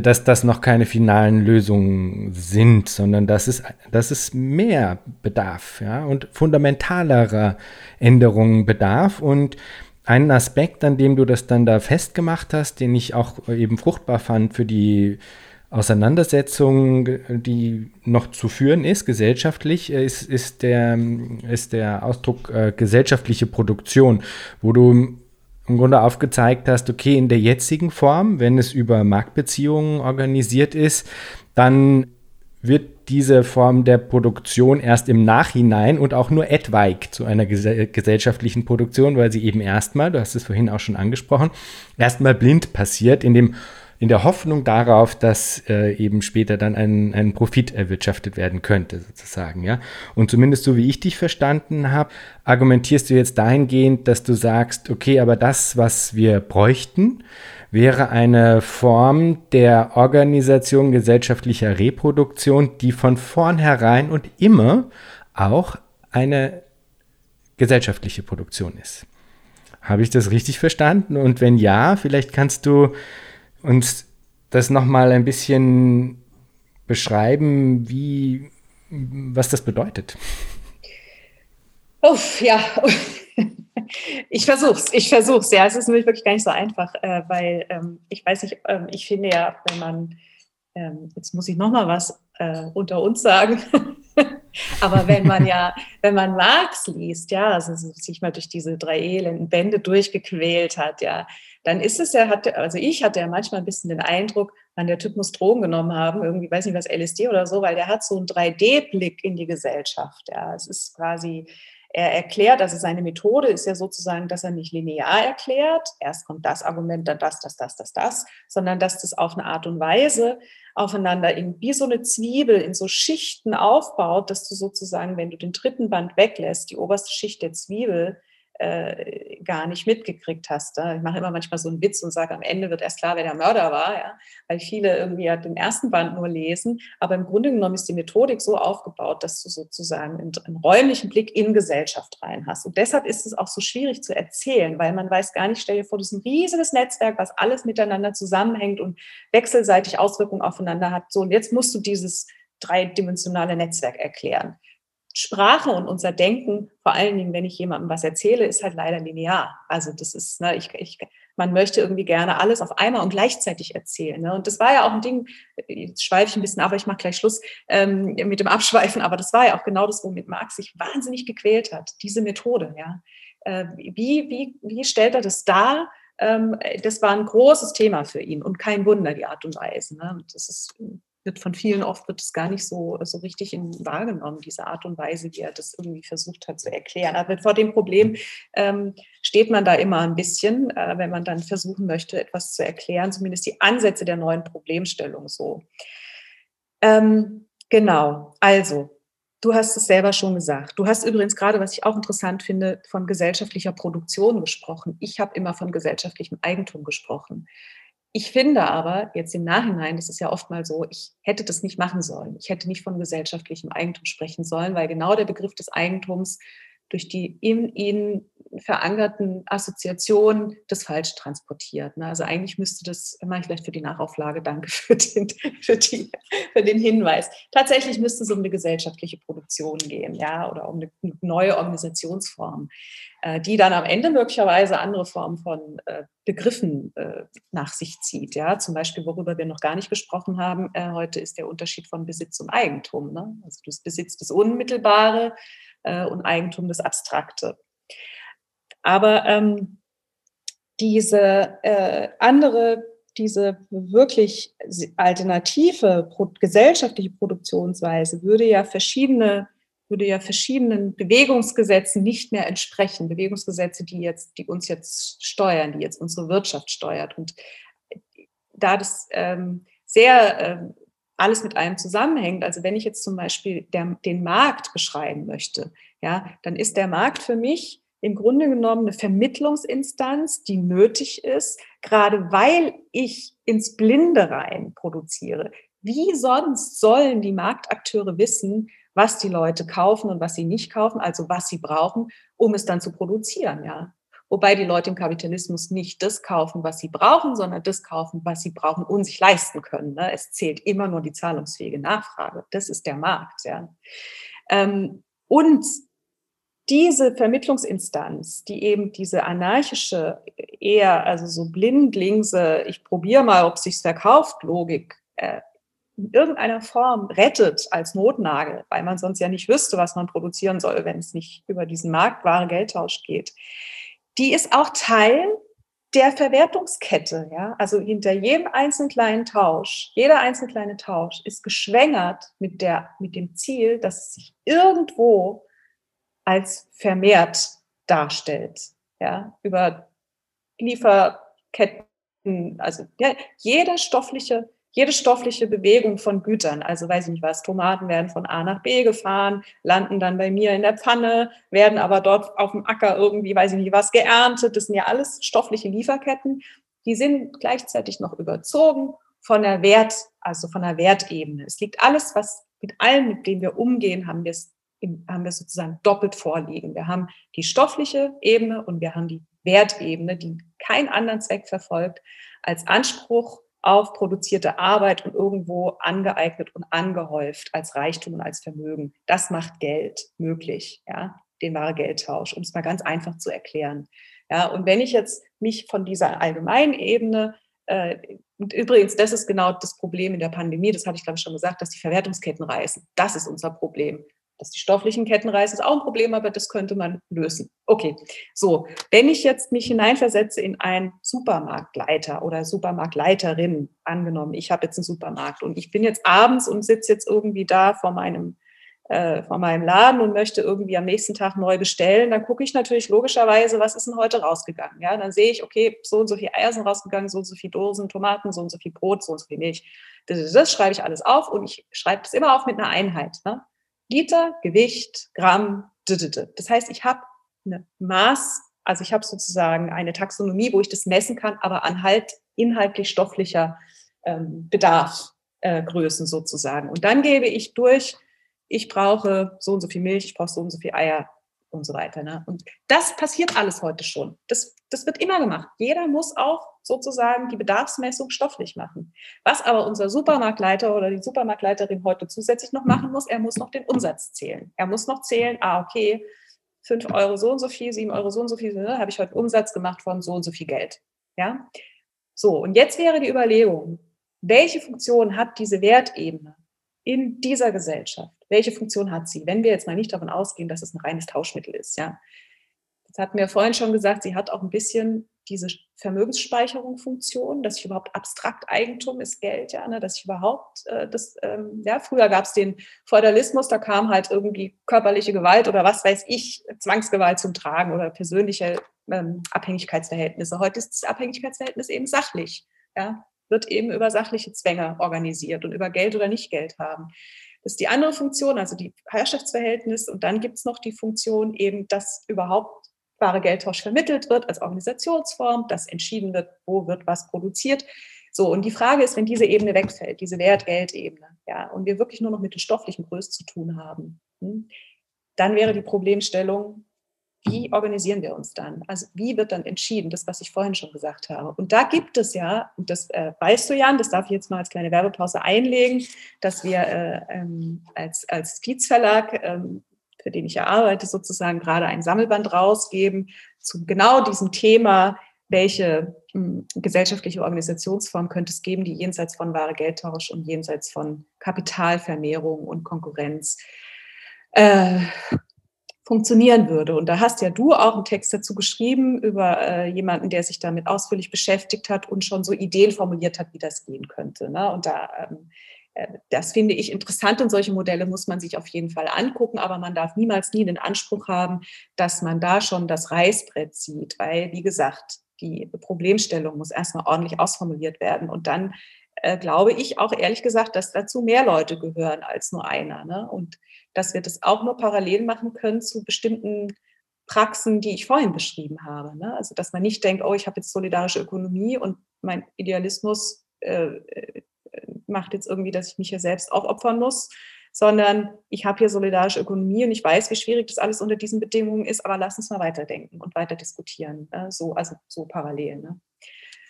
dass das noch keine finalen Lösungen sind, sondern dass es, dass es mehr bedarf ja, und fundamentalerer Änderungen bedarf. Und einen Aspekt, an dem du das dann da festgemacht hast, den ich auch eben fruchtbar fand für die Auseinandersetzung, die noch zu führen ist, gesellschaftlich, ist, ist, der, ist der Ausdruck äh, gesellschaftliche Produktion, wo du im Grunde aufgezeigt hast, okay, in der jetzigen Form, wenn es über Marktbeziehungen organisiert ist, dann wird diese Form der Produktion erst im Nachhinein und auch nur etwaig zu einer ges gesellschaftlichen Produktion, weil sie eben erstmal, du hast es vorhin auch schon angesprochen, erstmal blind passiert, in dem in der Hoffnung darauf, dass äh, eben später dann ein, ein Profit erwirtschaftet werden könnte, sozusagen, ja. Und zumindest so wie ich dich verstanden habe, argumentierst du jetzt dahingehend, dass du sagst, okay, aber das, was wir bräuchten, wäre eine Form der Organisation gesellschaftlicher Reproduktion, die von vornherein und immer auch eine gesellschaftliche Produktion ist. Habe ich das richtig verstanden? Und wenn ja, vielleicht kannst du uns das nochmal ein bisschen beschreiben, wie, was das bedeutet. Uff, ja. <laughs> Ich versuch's, ich versuch's. Ja, es ist nämlich wirklich gar nicht so einfach, äh, weil ähm, ich weiß nicht, ähm, ich finde ja, wenn man, ähm, jetzt muss ich nochmal was äh, unter uns sagen, <laughs> aber wenn man ja, wenn man Marx liest, ja, also sich mal durch diese drei elenden Bände durchgequält hat, ja, dann ist es ja, hat, also ich hatte ja manchmal ein bisschen den Eindruck, man, der Typ muss Drogen genommen haben, irgendwie, weiß nicht was, LSD oder so, weil der hat so einen 3D-Blick in die Gesellschaft. Ja, es ist quasi, er erklärt, also seine Methode ist ja sozusagen, dass er nicht linear erklärt, erst kommt das Argument, dann das, das, das, das, das, sondern dass das auf eine Art und Weise aufeinander in, wie so eine Zwiebel in so Schichten aufbaut, dass du sozusagen, wenn du den dritten Band weglässt, die oberste Schicht der Zwiebel äh, gar nicht mitgekriegt hast. Ja. Ich mache immer manchmal so einen Witz und sage, am Ende wird erst klar, wer der Mörder war, ja, weil viele irgendwie ja den ersten Band nur lesen. Aber im Grunde genommen ist die Methodik so aufgebaut, dass du sozusagen einen, einen räumlichen Blick in Gesellschaft rein hast. Und deshalb ist es auch so schwierig zu erzählen, weil man weiß gar nicht, stell dir vor, du hast ein riesiges Netzwerk, was alles miteinander zusammenhängt und wechselseitig Auswirkungen aufeinander hat. So, und jetzt musst du dieses dreidimensionale Netzwerk erklären. Sprache und unser Denken, vor allen Dingen, wenn ich jemandem was erzähle, ist halt leider linear. Also das ist, ne, ich, ich, man möchte irgendwie gerne alles auf einmal und gleichzeitig erzählen. Ne? Und das war ja auch ein Ding, jetzt schweife ich ein bisschen ab, aber ich mache gleich Schluss ähm, mit dem Abschweifen, aber das war ja auch genau das, womit Marx sich wahnsinnig gequält hat, diese Methode. Ja? Äh, wie, wie, wie stellt er das dar? Ähm, das war ein großes Thema für ihn und kein Wunder, die Art und Weise. Ne? Und das ist wird von vielen oft wird es gar nicht so, so richtig in, wahrgenommen, diese Art und Weise, wie er das irgendwie versucht hat zu erklären. Aber vor dem Problem ähm, steht man da immer ein bisschen, äh, wenn man dann versuchen möchte, etwas zu erklären, zumindest die Ansätze der neuen Problemstellung so. Ähm, genau, also Du hast es selber schon gesagt. Du hast übrigens gerade, was ich auch interessant finde, von gesellschaftlicher Produktion gesprochen. Ich habe immer von gesellschaftlichem Eigentum gesprochen. Ich finde aber jetzt im Nachhinein, das ist ja oft mal so, ich hätte das nicht machen sollen. Ich hätte nicht von gesellschaftlichem Eigentum sprechen sollen, weil genau der Begriff des Eigentums durch die in ihnen verankerten Assoziationen das falsch transportiert. Ne? Also eigentlich müsste das, mache ich vielleicht für die Nachauflage, danke für den, <laughs> für, die, für den Hinweis. Tatsächlich müsste es um eine gesellschaftliche Produktion gehen, ja, oder um eine neue Organisationsform, äh, die dann am Ende möglicherweise andere Formen von äh, Begriffen äh, nach sich zieht. Ja, zum Beispiel, worüber wir noch gar nicht gesprochen haben heute, ist der Unterschied von Besitz und Eigentum. Ne? Also das Besitz das Unmittelbare und Eigentum das Abstrakte. Aber ähm, diese äh, andere, diese wirklich alternative pro gesellschaftliche Produktionsweise würde ja verschiedene würde ja verschiedenen Bewegungsgesetzen nicht mehr entsprechen. Bewegungsgesetze, die jetzt, die uns jetzt steuern, die jetzt unsere Wirtschaft steuert. Und da das ähm, sehr ähm, alles mit einem zusammenhängt, also wenn ich jetzt zum Beispiel der, den Markt beschreiben möchte, ja, dann ist der Markt für mich im Grunde genommen eine Vermittlungsinstanz, die nötig ist, gerade weil ich ins Blinde rein produziere. Wie sonst sollen die Marktakteure wissen, was die Leute kaufen und was sie nicht kaufen, also was sie brauchen, um es dann zu produzieren, ja? Wobei die Leute im Kapitalismus nicht das kaufen, was sie brauchen, sondern das kaufen, was sie brauchen und sich leisten können. Ne? Es zählt immer nur die zahlungsfähige Nachfrage. Das ist der Markt. Ja. Ähm, und diese Vermittlungsinstanz, die eben diese anarchische, eher also so blindlingse, ich probiere mal, ob sich's verkauft, Logik äh, in irgendeiner Form rettet als Notnagel, weil man sonst ja nicht wüsste, was man produzieren soll, wenn es nicht über diesen Marktware Geldtausch geht, die ist auch Teil der Verwertungskette. Ja? Also hinter jedem einzelnen kleinen Tausch, jeder einzelne kleine Tausch ist geschwängert mit, der, mit dem Ziel, dass es sich irgendwo als vermehrt darstellt. Ja? Über Lieferketten, also ja, jede stoffliche jede stoffliche Bewegung von Gütern, also weiß ich nicht was, Tomaten werden von A nach B gefahren, landen dann bei mir in der Pfanne, werden aber dort auf dem Acker irgendwie, weiß ich nicht was, geerntet. Das sind ja alles stoffliche Lieferketten. Die sind gleichzeitig noch überzogen von der Wert, also von der Wertebene. Es liegt alles, was mit allem, mit dem wir umgehen, haben wir es haben wir sozusagen doppelt vorliegen. Wir haben die stoffliche Ebene und wir haben die Wertebene, die keinen anderen Zweck verfolgt, als Anspruch auf produzierte Arbeit und irgendwo angeeignet und angehäuft als Reichtum und als Vermögen. Das macht Geld möglich, ja, den wahre Geldtausch, um es mal ganz einfach zu erklären. Ja, und wenn ich jetzt mich von dieser allgemeinen Ebene äh, und übrigens, das ist genau das Problem in der Pandemie, das hatte ich glaube ich schon gesagt, dass die Verwertungsketten reißen. Das ist unser Problem dass die stofflichen Ketten reißen, ist auch ein Problem, aber das könnte man lösen. Okay, so, wenn ich jetzt mich hineinversetze in einen Supermarktleiter oder Supermarktleiterin, angenommen, ich habe jetzt einen Supermarkt und ich bin jetzt abends und sitze jetzt irgendwie da vor meinem äh, vor meinem Laden und möchte irgendwie am nächsten Tag neu bestellen, dann gucke ich natürlich logischerweise, was ist denn heute rausgegangen. Ja, dann sehe ich, okay, so und so viel Eier sind rausgegangen, so und so viel Dosen Tomaten, so und so viel Brot, so und so viel Milch. Das, das schreibe ich alles auf und ich schreibe das immer auf mit einer Einheit. Ne? Liter, Gewicht, Gramm, das heißt, ich habe eine Maß, also ich habe sozusagen eine Taxonomie, wo ich das messen kann, aber anhalt inhaltlich stofflicher ähm, Bedarf, äh, sozusagen. Und dann gebe ich durch, ich brauche so und so viel Milch, ich brauche so und so viel Eier, und so weiter. Ne? Und das passiert alles heute schon. Das, das wird immer gemacht. Jeder muss auch sozusagen die Bedarfsmessung stofflich machen. Was aber unser Supermarktleiter oder die Supermarktleiterin heute zusätzlich noch machen muss, er muss noch den Umsatz zählen. Er muss noch zählen, ah, okay, 5 Euro so und so viel, 7 Euro so und so viel, ne, habe ich heute Umsatz gemacht von so und so viel Geld. Ja? So, und jetzt wäre die Überlegung, welche Funktion hat diese Wertebene in dieser Gesellschaft? welche Funktion hat sie? Wenn wir jetzt mal nicht davon ausgehen, dass es ein reines Tauschmittel ist, ja. Das hatten wir vorhin schon gesagt, sie hat auch ein bisschen diese Vermögensspeicherung-Funktion, dass ich überhaupt abstrakt Eigentum ist Geld, ja, ne, dass ich überhaupt äh, das, ähm, ja, früher gab es den Feudalismus, da kam halt irgendwie körperliche Gewalt oder was weiß ich, Zwangsgewalt zum Tragen oder persönliche ähm, Abhängigkeitsverhältnisse. Heute ist das Abhängigkeitsverhältnis eben sachlich, ja, wird eben über sachliche Zwänge organisiert und über Geld oder nicht Geld haben. Das ist die andere Funktion, also die Herrschaftsverhältnis. Und dann gibt es noch die Funktion eben, dass überhaupt wahre Geldtausch vermittelt wird als Organisationsform, dass entschieden wird, wo wird was produziert. So, und die Frage ist, wenn diese Ebene wegfällt, diese Wert-Geld-Ebene, ja, und wir wirklich nur noch mit den stofflichen Größen zu tun haben, hm, dann wäre die Problemstellung, wie organisieren wir uns dann? Also wie wird dann entschieden? Das, was ich vorhin schon gesagt habe. Und da gibt es ja, und das äh, weißt du, Jan, das darf ich jetzt mal als kleine Werbepause einlegen, dass wir äh, ähm, als, als Kiezverlag, ähm, für den ich arbeite, sozusagen gerade ein Sammelband rausgeben zu genau diesem Thema, welche hm, gesellschaftliche Organisationsform könnte es geben, die jenseits von wahre Geldtausch und jenseits von Kapitalvermehrung und Konkurrenz äh, funktionieren würde. Und da hast ja du auch einen Text dazu geschrieben über äh, jemanden, der sich damit ausführlich beschäftigt hat und schon so Ideen formuliert hat, wie das gehen könnte. Ne? Und da, ähm, äh, das finde ich interessant und solche Modelle muss man sich auf jeden Fall angucken, aber man darf niemals nie den Anspruch haben, dass man da schon das Reißbrett zieht, weil, wie gesagt, die Problemstellung muss erstmal ordentlich ausformuliert werden und dann äh, glaube ich auch ehrlich gesagt, dass dazu mehr Leute gehören als nur einer. Ne? Und dass wir das auch nur parallel machen können zu bestimmten Praxen, die ich vorhin beschrieben habe. Ne? Also dass man nicht denkt, oh, ich habe jetzt solidarische Ökonomie und mein Idealismus äh, äh macht jetzt irgendwie, dass ich mich hier selbst aufopfern muss, sondern ich habe hier solidarische Ökonomie und ich weiß, wie schwierig das alles unter diesen Bedingungen ist, aber lass uns mal weiterdenken und weiter diskutieren. Ne? So, also so parallel. Ne?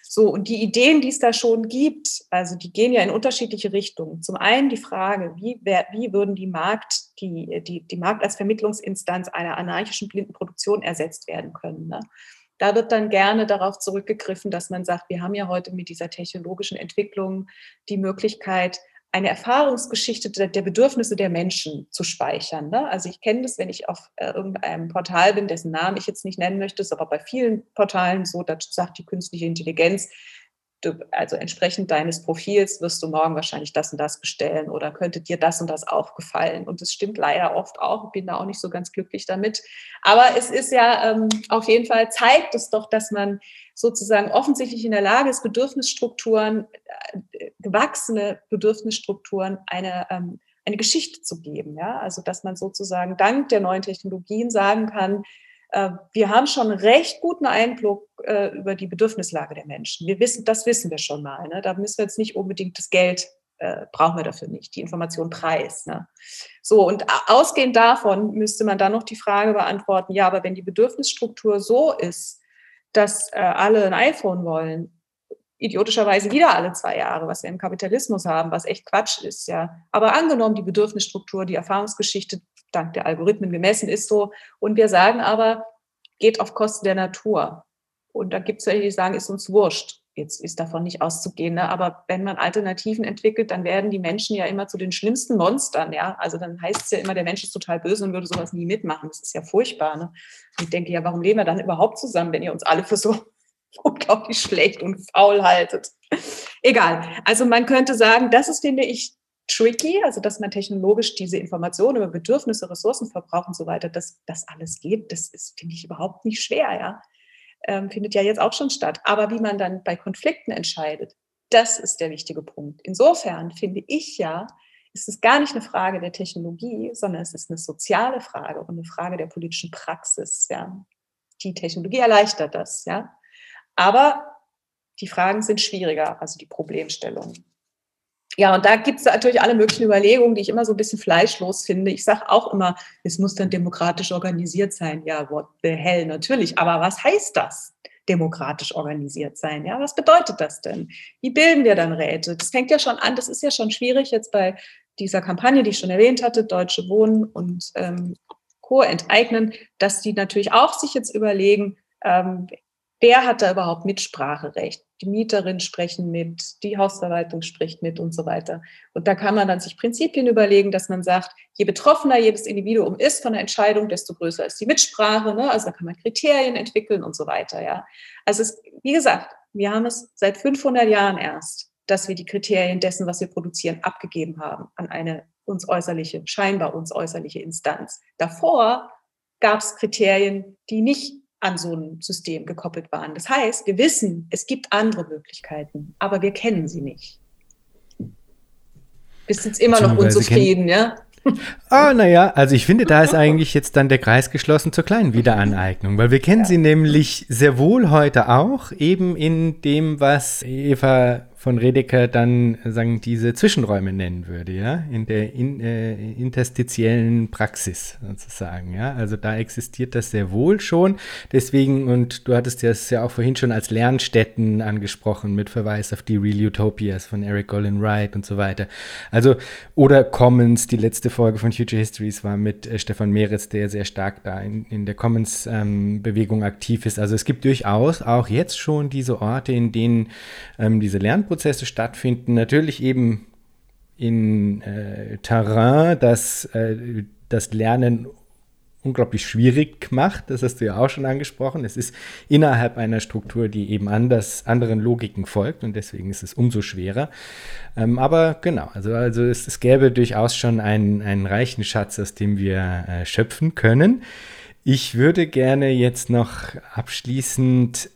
So, und die Ideen, die es da schon gibt, also die gehen ja in unterschiedliche Richtungen. Zum einen die Frage, wie, wer, wie würden die Markt, die, die, die Markt als Vermittlungsinstanz einer anarchischen blinden Produktion ersetzt werden können. Ne? Da wird dann gerne darauf zurückgegriffen, dass man sagt, wir haben ja heute mit dieser technologischen Entwicklung die Möglichkeit, eine Erfahrungsgeschichte der, Bedürfnisse der Menschen zu speichern. Ne? Also ich kenne das, wenn ich auf äh, irgendeinem Portal bin, dessen Namen ich jetzt nicht nennen möchte, ist aber bei vielen Portalen so, da sagt die künstliche Intelligenz, du, also entsprechend deines Profils wirst du morgen wahrscheinlich das und das bestellen oder könnte dir das und das auch gefallen. Und das stimmt leider oft auch. Ich bin da auch nicht so ganz glücklich damit. Aber es ist ja ähm, auf jeden Fall, zeigt es doch, dass man sozusagen offensichtlich in der Lage ist, Bedürfnisstrukturen, äh, gewachsene Bedürfnisstrukturen eine, ähm, eine Geschichte zu geben. Ja? Also dass man sozusagen dank der neuen Technologien sagen kann, wir haben schon recht guten Einblick äh, über die Bedürfnislage der Menschen. Wir wissen, das wissen wir schon mal. Ne? Da müssen wir jetzt nicht unbedingt das Geld äh, brauchen wir dafür nicht, die Information Preis. Ne? So, und ausgehend davon müsste man dann noch die Frage beantworten, ja, aber wenn die Bedürfnisstruktur so ist, dass äh, alle ein iPhone wollen, idiotischerweise wieder alle zwei Jahre, was wir im Kapitalismus haben, was echt Quatsch ist, ja. Aber angenommen, die Bedürfnisstruktur, die Erfahrungsgeschichte dank der Algorithmen gemessen ist so, und wir sagen aber, geht auf Kosten der Natur. Und da gibt es welche, die sagen, ist uns wurscht. Jetzt ist davon nicht auszugehen, ne? aber wenn man Alternativen entwickelt, dann werden die Menschen ja immer zu den schlimmsten Monstern, ja. Also dann heißt es ja immer, der Mensch ist total böse und würde sowas nie mitmachen. Das ist ja furchtbar. Ne? Ich denke, ja, warum leben wir dann überhaupt zusammen, wenn ihr uns alle für so <laughs> unglaublich schlecht und faul haltet? Egal. Also man könnte sagen, das ist, finde ich, tricky, also dass man technologisch diese Informationen über Bedürfnisse, Ressourcenverbrauch und so weiter, dass das alles geht, das ist, finde ich, überhaupt nicht schwer, ja ähm, findet ja jetzt auch schon statt. Aber wie man dann bei Konflikten entscheidet, das ist der wichtige Punkt. Insofern finde ich ja, ist es gar nicht eine Frage der Technologie, sondern es ist eine soziale Frage und eine Frage der politischen Praxis. Ja. Die Technologie erleichtert das, ja. Aber die Fragen sind schwieriger, also die Problemstellungen. Ja, und da gibt es natürlich alle möglichen Überlegungen, die ich immer so ein bisschen fleischlos finde. Ich sage auch immer, es muss dann demokratisch organisiert sein. Ja, what the hell, natürlich. Aber was heißt das, demokratisch organisiert sein? Ja, was bedeutet das denn? Wie bilden wir dann Räte? Das fängt ja schon an, das ist ja schon schwierig jetzt bei dieser Kampagne, die ich schon erwähnt hatte, Deutsche Wohnen und ähm, Co. enteignen, dass die natürlich auch sich jetzt überlegen, ähm, wer hat da überhaupt Mitspracherecht? Die Mieterinnen sprechen mit, die Hausverwaltung spricht mit und so weiter. Und da kann man dann sich Prinzipien überlegen, dass man sagt, je betroffener jedes Individuum ist von der Entscheidung, desto größer ist die Mitsprache. Ne? Also da kann man Kriterien entwickeln und so weiter. Ja. Also es, wie gesagt, wir haben es seit 500 Jahren erst, dass wir die Kriterien dessen, was wir produzieren, abgegeben haben an eine uns äußerliche, scheinbar uns äußerliche Instanz. Davor gab es Kriterien, die nicht an so ein System gekoppelt waren. Das heißt, wir wissen, es gibt andere Möglichkeiten, aber wir kennen sie nicht. Bist jetzt immer noch unzufrieden, ja? Ah, naja, also ich finde, da ist eigentlich jetzt dann der Kreis geschlossen zur kleinen Wiederaneignung, weil wir kennen ja. sie nämlich sehr wohl heute auch, eben in dem, was Eva von Redeker dann sagen diese Zwischenräume nennen würde, ja, in der in, äh, interstitiellen Praxis sozusagen, ja. Also da existiert das sehr wohl schon. Deswegen, und du hattest das ja auch vorhin schon als Lernstätten angesprochen, mit Verweis auf die Real Utopias von Eric Golden Wright und so weiter. Also, oder Commons, die letzte Folge von Future Histories war mit äh, Stefan Meretz, der sehr stark da in, in der Commons-Bewegung ähm, aktiv ist. Also es gibt durchaus auch jetzt schon diese Orte, in denen ähm, diese Lernprozesse Lernprozesse stattfinden, natürlich eben in äh, Terrain, das äh, das Lernen unglaublich schwierig macht. Das hast du ja auch schon angesprochen. Es ist innerhalb einer Struktur, die eben anders, anderen Logiken folgt und deswegen ist es umso schwerer. Ähm, aber genau, also, also es, es gäbe durchaus schon einen, einen reichen Schatz, aus dem wir äh, schöpfen können. Ich würde gerne jetzt noch abschließend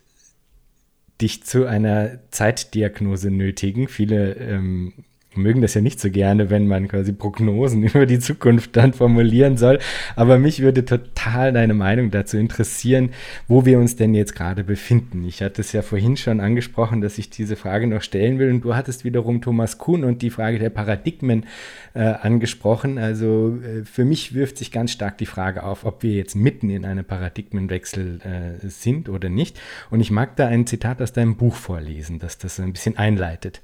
dich zu einer Zeitdiagnose nötigen. Viele ähm, mögen das ja nicht so gerne, wenn man quasi Prognosen <laughs> über die Zukunft dann formulieren soll. Aber mich würde total deine Meinung dazu interessieren, wo wir uns denn jetzt gerade befinden. Ich hatte es ja vorhin schon angesprochen, dass ich diese Frage noch stellen will. Und du hattest wiederum Thomas Kuhn und die Frage der Paradigmen äh, angesprochen. Also äh, für mich wirft sich ganz stark die Frage auf, ob wir jetzt mitten in einem Paradigmenwechsel äh, sind oder nicht. Und ich mag da ein Zitat aus deinem Buch vorlesen, das das ein bisschen einleitet.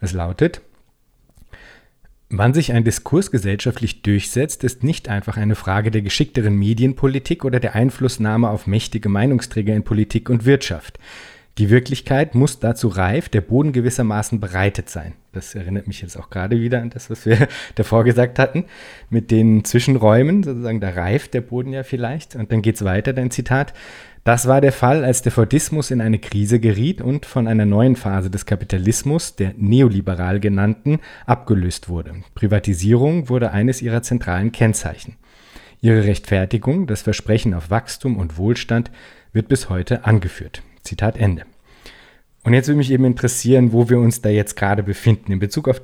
Es lautet, Wann sich ein Diskurs gesellschaftlich durchsetzt, ist nicht einfach eine Frage der geschickteren Medienpolitik oder der Einflussnahme auf mächtige Meinungsträger in Politik und Wirtschaft. Die Wirklichkeit muss dazu reif, der Boden gewissermaßen bereitet sein. Das erinnert mich jetzt auch gerade wieder an das, was wir <laughs> davor gesagt hatten, mit den Zwischenräumen, sozusagen, da reift der Boden ja vielleicht. Und dann geht es weiter, dein Zitat. Das war der Fall, als der Fordismus in eine Krise geriet und von einer neuen Phase des Kapitalismus, der neoliberal genannten, abgelöst wurde. Privatisierung wurde eines ihrer zentralen Kennzeichen. Ihre Rechtfertigung, das Versprechen auf Wachstum und Wohlstand, wird bis heute angeführt. Zitat Ende. Und jetzt würde mich eben interessieren, wo wir uns da jetzt gerade befinden in Bezug auf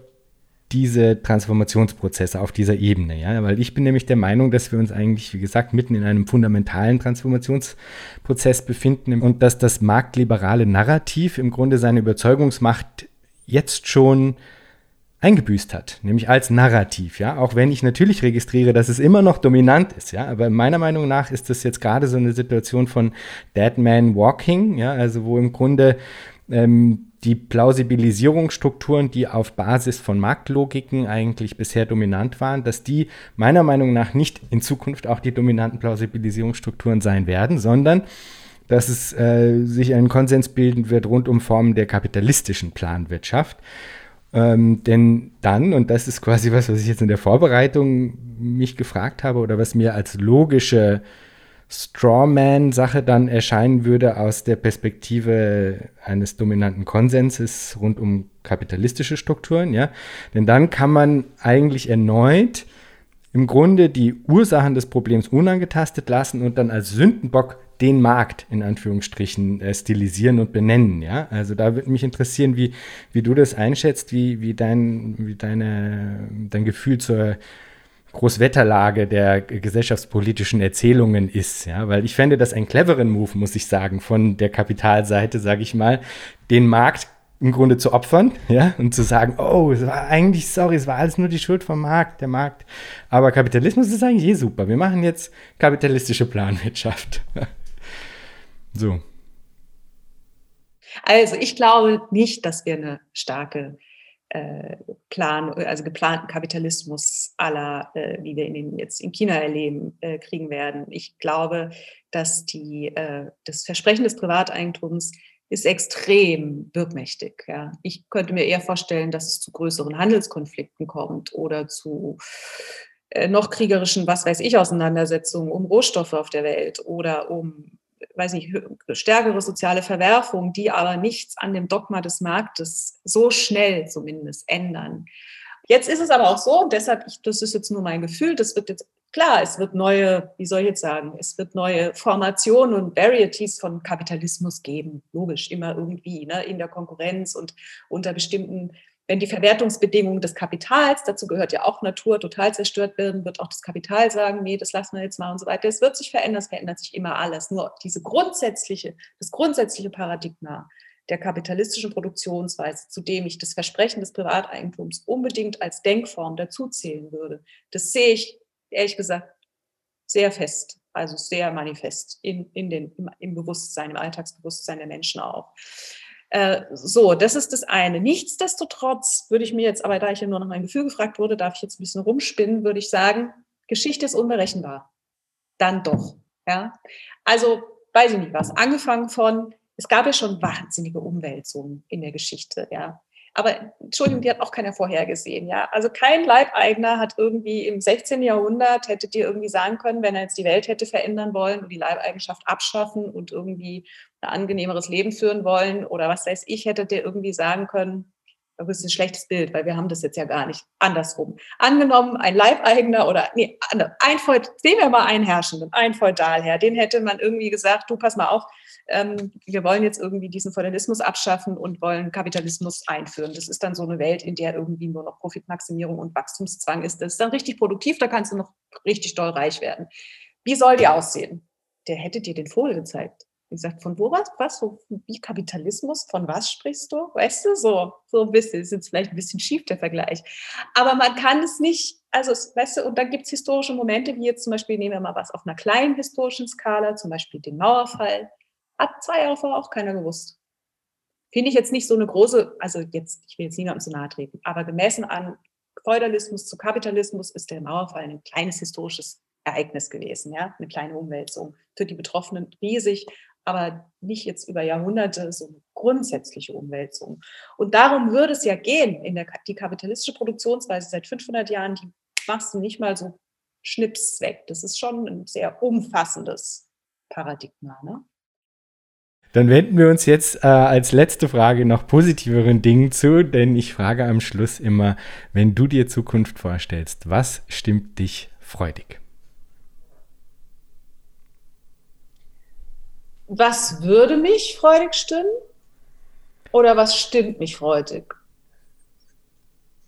diese Transformationsprozesse auf dieser Ebene, ja, weil ich bin nämlich der Meinung, dass wir uns eigentlich, wie gesagt, mitten in einem fundamentalen Transformationsprozess befinden und dass das marktliberale Narrativ im Grunde seine Überzeugungsmacht jetzt schon eingebüßt hat, nämlich als Narrativ, ja, auch wenn ich natürlich registriere, dass es immer noch dominant ist, ja, aber meiner Meinung nach ist das jetzt gerade so eine Situation von Dead Man Walking, ja, also wo im Grunde ähm, die Plausibilisierungsstrukturen, die auf Basis von Marktlogiken eigentlich bisher dominant waren, dass die meiner Meinung nach nicht in Zukunft auch die dominanten Plausibilisierungsstrukturen sein werden, sondern dass es äh, sich ein Konsens bilden wird rund um Formen der kapitalistischen Planwirtschaft. Ähm, denn dann, und das ist quasi was, was ich jetzt in der Vorbereitung mich gefragt habe oder was mir als logische Strawman-Sache dann erscheinen würde aus der Perspektive eines dominanten Konsenses rund um kapitalistische Strukturen, ja. Denn dann kann man eigentlich erneut im Grunde die Ursachen des Problems unangetastet lassen und dann als Sündenbock den Markt in Anführungsstrichen äh, stilisieren und benennen. Ja? Also da würde mich interessieren, wie, wie du das einschätzt, wie, wie, dein, wie deine, dein Gefühl zur Großwetterlage der gesellschaftspolitischen Erzählungen ist. Ja? Weil ich fände das einen cleveren Move, muss ich sagen, von der Kapitalseite, sage ich mal, den Markt im Grunde zu opfern, ja, und zu sagen, oh, es war eigentlich, sorry, es war alles nur die Schuld vom Markt, der Markt. Aber Kapitalismus ist eigentlich eh super. Wir machen jetzt kapitalistische Planwirtschaft. <laughs> So. Also ich glaube nicht, dass wir eine starke äh, Plan, also geplanten Kapitalismus aller, äh, wie wir ihn jetzt in China erleben, äh, kriegen werden. Ich glaube, dass die, äh, das Versprechen des Privateigentums ist extrem wirkmächtig. Ja. Ich könnte mir eher vorstellen, dass es zu größeren Handelskonflikten kommt oder zu äh, noch kriegerischen, was weiß ich, Auseinandersetzungen um Rohstoffe auf der Welt oder um weiß nicht, stärkere soziale Verwerfungen, die aber nichts an dem Dogma des Marktes so schnell zumindest ändern. Jetzt ist es aber auch so, und deshalb, ich, das ist jetzt nur mein Gefühl, das wird jetzt klar, es wird neue, wie soll ich jetzt sagen, es wird neue Formationen und Varieties von Kapitalismus geben, logisch, immer irgendwie, ne, in der Konkurrenz und unter bestimmten wenn die Verwertungsbedingungen des Kapitals, dazu gehört ja auch Natur, total zerstört werden, wird auch das Kapital sagen, nee, das lassen wir jetzt mal und so weiter. Es wird sich verändern, es verändert sich immer alles. Nur diese grundsätzliche, das grundsätzliche Paradigma der kapitalistischen Produktionsweise, zu dem ich das Versprechen des Privateigentums unbedingt als Denkform dazuzählen würde, das sehe ich ehrlich gesagt sehr fest, also sehr manifest in, in den, im, im Bewusstsein, im Alltagsbewusstsein der Menschen auch. Äh, so, das ist das eine. Nichtsdestotrotz würde ich mir jetzt, aber da ich ja nur nach meinem Gefühl gefragt wurde, darf ich jetzt ein bisschen rumspinnen, würde ich sagen, Geschichte ist unberechenbar. Dann doch. Ja? Also, weiß ich nicht was. Angefangen von, es gab ja schon wahnsinnige Umwälzungen in der Geschichte. Ja? Aber Entschuldigung, die hat auch keiner vorhergesehen. Ja? Also kein Leibeigner hat irgendwie im 16. Jahrhundert, hätte dir irgendwie sagen können, wenn er jetzt die Welt hätte verändern wollen und die Leibeigenschaft abschaffen und irgendwie angenehmeres Leben führen wollen oder was weiß ich, hätte dir irgendwie sagen können, das ist ein schlechtes Bild, weil wir haben das jetzt ja gar nicht andersrum. Angenommen, ein Leibeigener oder nee, ein Feud, nehmen wir mal einen Herrschenden, ein Feudalherr, den hätte man irgendwie gesagt, du pass mal auf, ähm, wir wollen jetzt irgendwie diesen Feudalismus abschaffen und wollen Kapitalismus einführen. Das ist dann so eine Welt, in der irgendwie nur noch Profitmaximierung und Wachstumszwang ist. Das ist dann richtig produktiv, da kannst du noch richtig doll reich werden. Wie soll die aussehen? Der hätte dir den Vogel gezeigt. Wie gesagt, von wo was? Was? So, wie Kapitalismus? Von was sprichst du? Weißt du, so, so ein bisschen. Ist jetzt vielleicht ein bisschen schief, der Vergleich. Aber man kann es nicht, also, weißt du, und dann gibt es historische Momente, wie jetzt zum Beispiel, nehmen wir mal was auf einer kleinen historischen Skala, zum Beispiel den Mauerfall. Hat zwei Jahre vorher auch keiner gewusst. Finde ich jetzt nicht so eine große, also jetzt, ich will jetzt niemandem zu nahe treten, aber gemessen an Feudalismus zu Kapitalismus ist der Mauerfall ein kleines historisches Ereignis gewesen, ja, eine kleine Umwälzung. Für die Betroffenen riesig, aber nicht jetzt über Jahrhunderte so eine grundsätzliche Umwälzung. Und darum würde es ja gehen in der die kapitalistische Produktionsweise seit 500 Jahren, die machst du nicht mal so schnips weg. Das ist schon ein sehr umfassendes Paradigma. Ne? Dann wenden wir uns jetzt äh, als letzte Frage noch positiveren Dingen zu, denn ich frage am Schluss immer, wenn du dir Zukunft vorstellst, was stimmt dich freudig? Was würde mich freudig stimmen? Oder was stimmt mich freudig?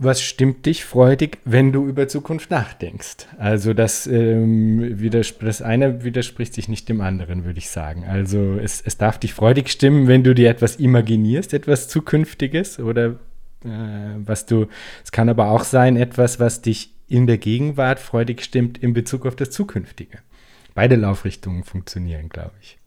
Was stimmt dich freudig, wenn du über Zukunft nachdenkst? Also das, ähm, das eine widerspricht sich nicht dem anderen, würde ich sagen. Also es, es darf dich freudig stimmen, wenn du dir etwas imaginierst, etwas Zukünftiges oder äh, was du, es kann aber auch sein, etwas, was dich in der Gegenwart freudig stimmt in Bezug auf das Zukünftige. Beide Laufrichtungen funktionieren, glaube ich.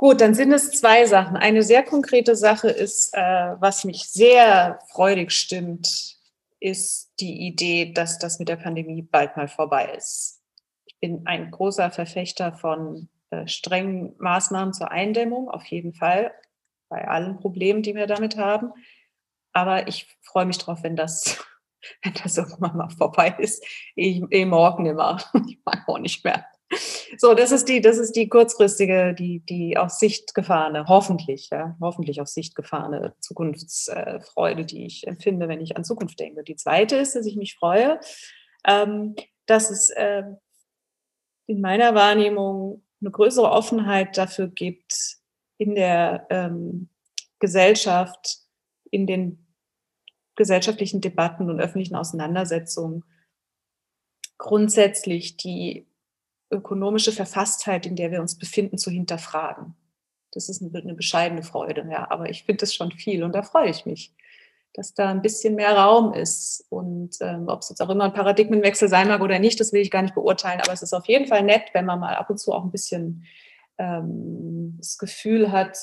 Gut, dann sind es zwei Sachen. Eine sehr konkrete Sache ist, äh, was mich sehr freudig stimmt, ist die Idee, dass das mit der Pandemie bald mal vorbei ist. Ich bin ein großer Verfechter von äh, strengen Maßnahmen zur Eindämmung, auf jeden Fall, bei allen Problemen, die wir damit haben. Aber ich freue mich drauf, wenn das, <laughs> wenn das irgendwann mal vorbei ist. Ich, eh morgen immer. <laughs> Ich mag auch nicht mehr. So, das ist die, das ist die kurzfristige, die, die auf Sicht gefahrene, hoffentlich, ja, hoffentlich auf Sicht gefahrene Zukunftsfreude, die ich empfinde, wenn ich an Zukunft denke. Die zweite ist, dass ich mich freue, ähm, dass es äh, in meiner Wahrnehmung eine größere Offenheit dafür gibt, in der ähm, Gesellschaft, in den gesellschaftlichen Debatten und öffentlichen Auseinandersetzungen grundsätzlich die ökonomische Verfasstheit, in der wir uns befinden, zu hinterfragen. Das ist eine, bescheidene Freude, ja, aber ich finde das schon viel und da freue ich mich, dass da ein bisschen mehr Raum ist. Und ähm, ob es jetzt auch immer ein Paradigmenwechsel sein mag oder nicht, das will ich gar nicht beurteilen, aber es ist auf jeden Fall nett, wenn man mal ab und zu auch ein bisschen ähm, das Gefühl hat,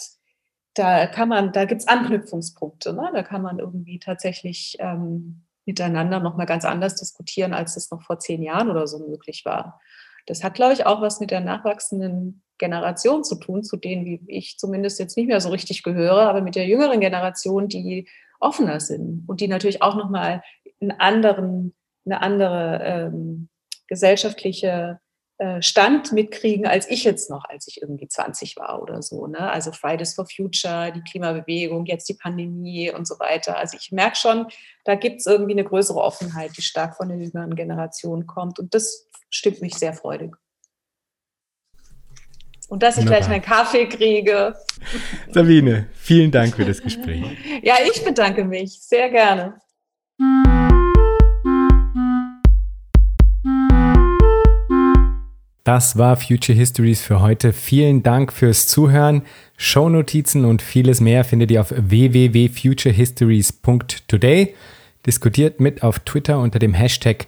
da kann man, da gibt es Anknüpfungspunkte, ne? da kann man irgendwie tatsächlich ähm, miteinander nochmal ganz anders diskutieren, als das noch vor zehn Jahren oder so möglich war. Das hat, glaube ich, auch was mit der nachwachsenden Generation zu tun, zu denen wie ich zumindest jetzt nicht mehr so richtig gehöre, aber mit der jüngeren Generation, die offener sind und die natürlich auch nochmal einen anderen, eine andere ähm, gesellschaftliche äh, Stand mitkriegen, als ich jetzt noch, als ich irgendwie 20 war oder so. Ne? Also Fridays for Future, die Klimabewegung, jetzt die Pandemie und so weiter. Also ich merke schon, da gibt es irgendwie eine größere Offenheit, die stark von der jüngeren Generation kommt. Und das stimmt mich sehr freudig. Und dass ich Wunderbar. gleich meinen Kaffee kriege. Sabine, vielen Dank für das Gespräch. <laughs> Ja, ich bedanke mich sehr gerne. Das war Future Histories für heute. Vielen Dank fürs Zuhören. Shownotizen und vieles mehr findet ihr auf www.futurehistories.today. Diskutiert mit auf Twitter unter dem Hashtag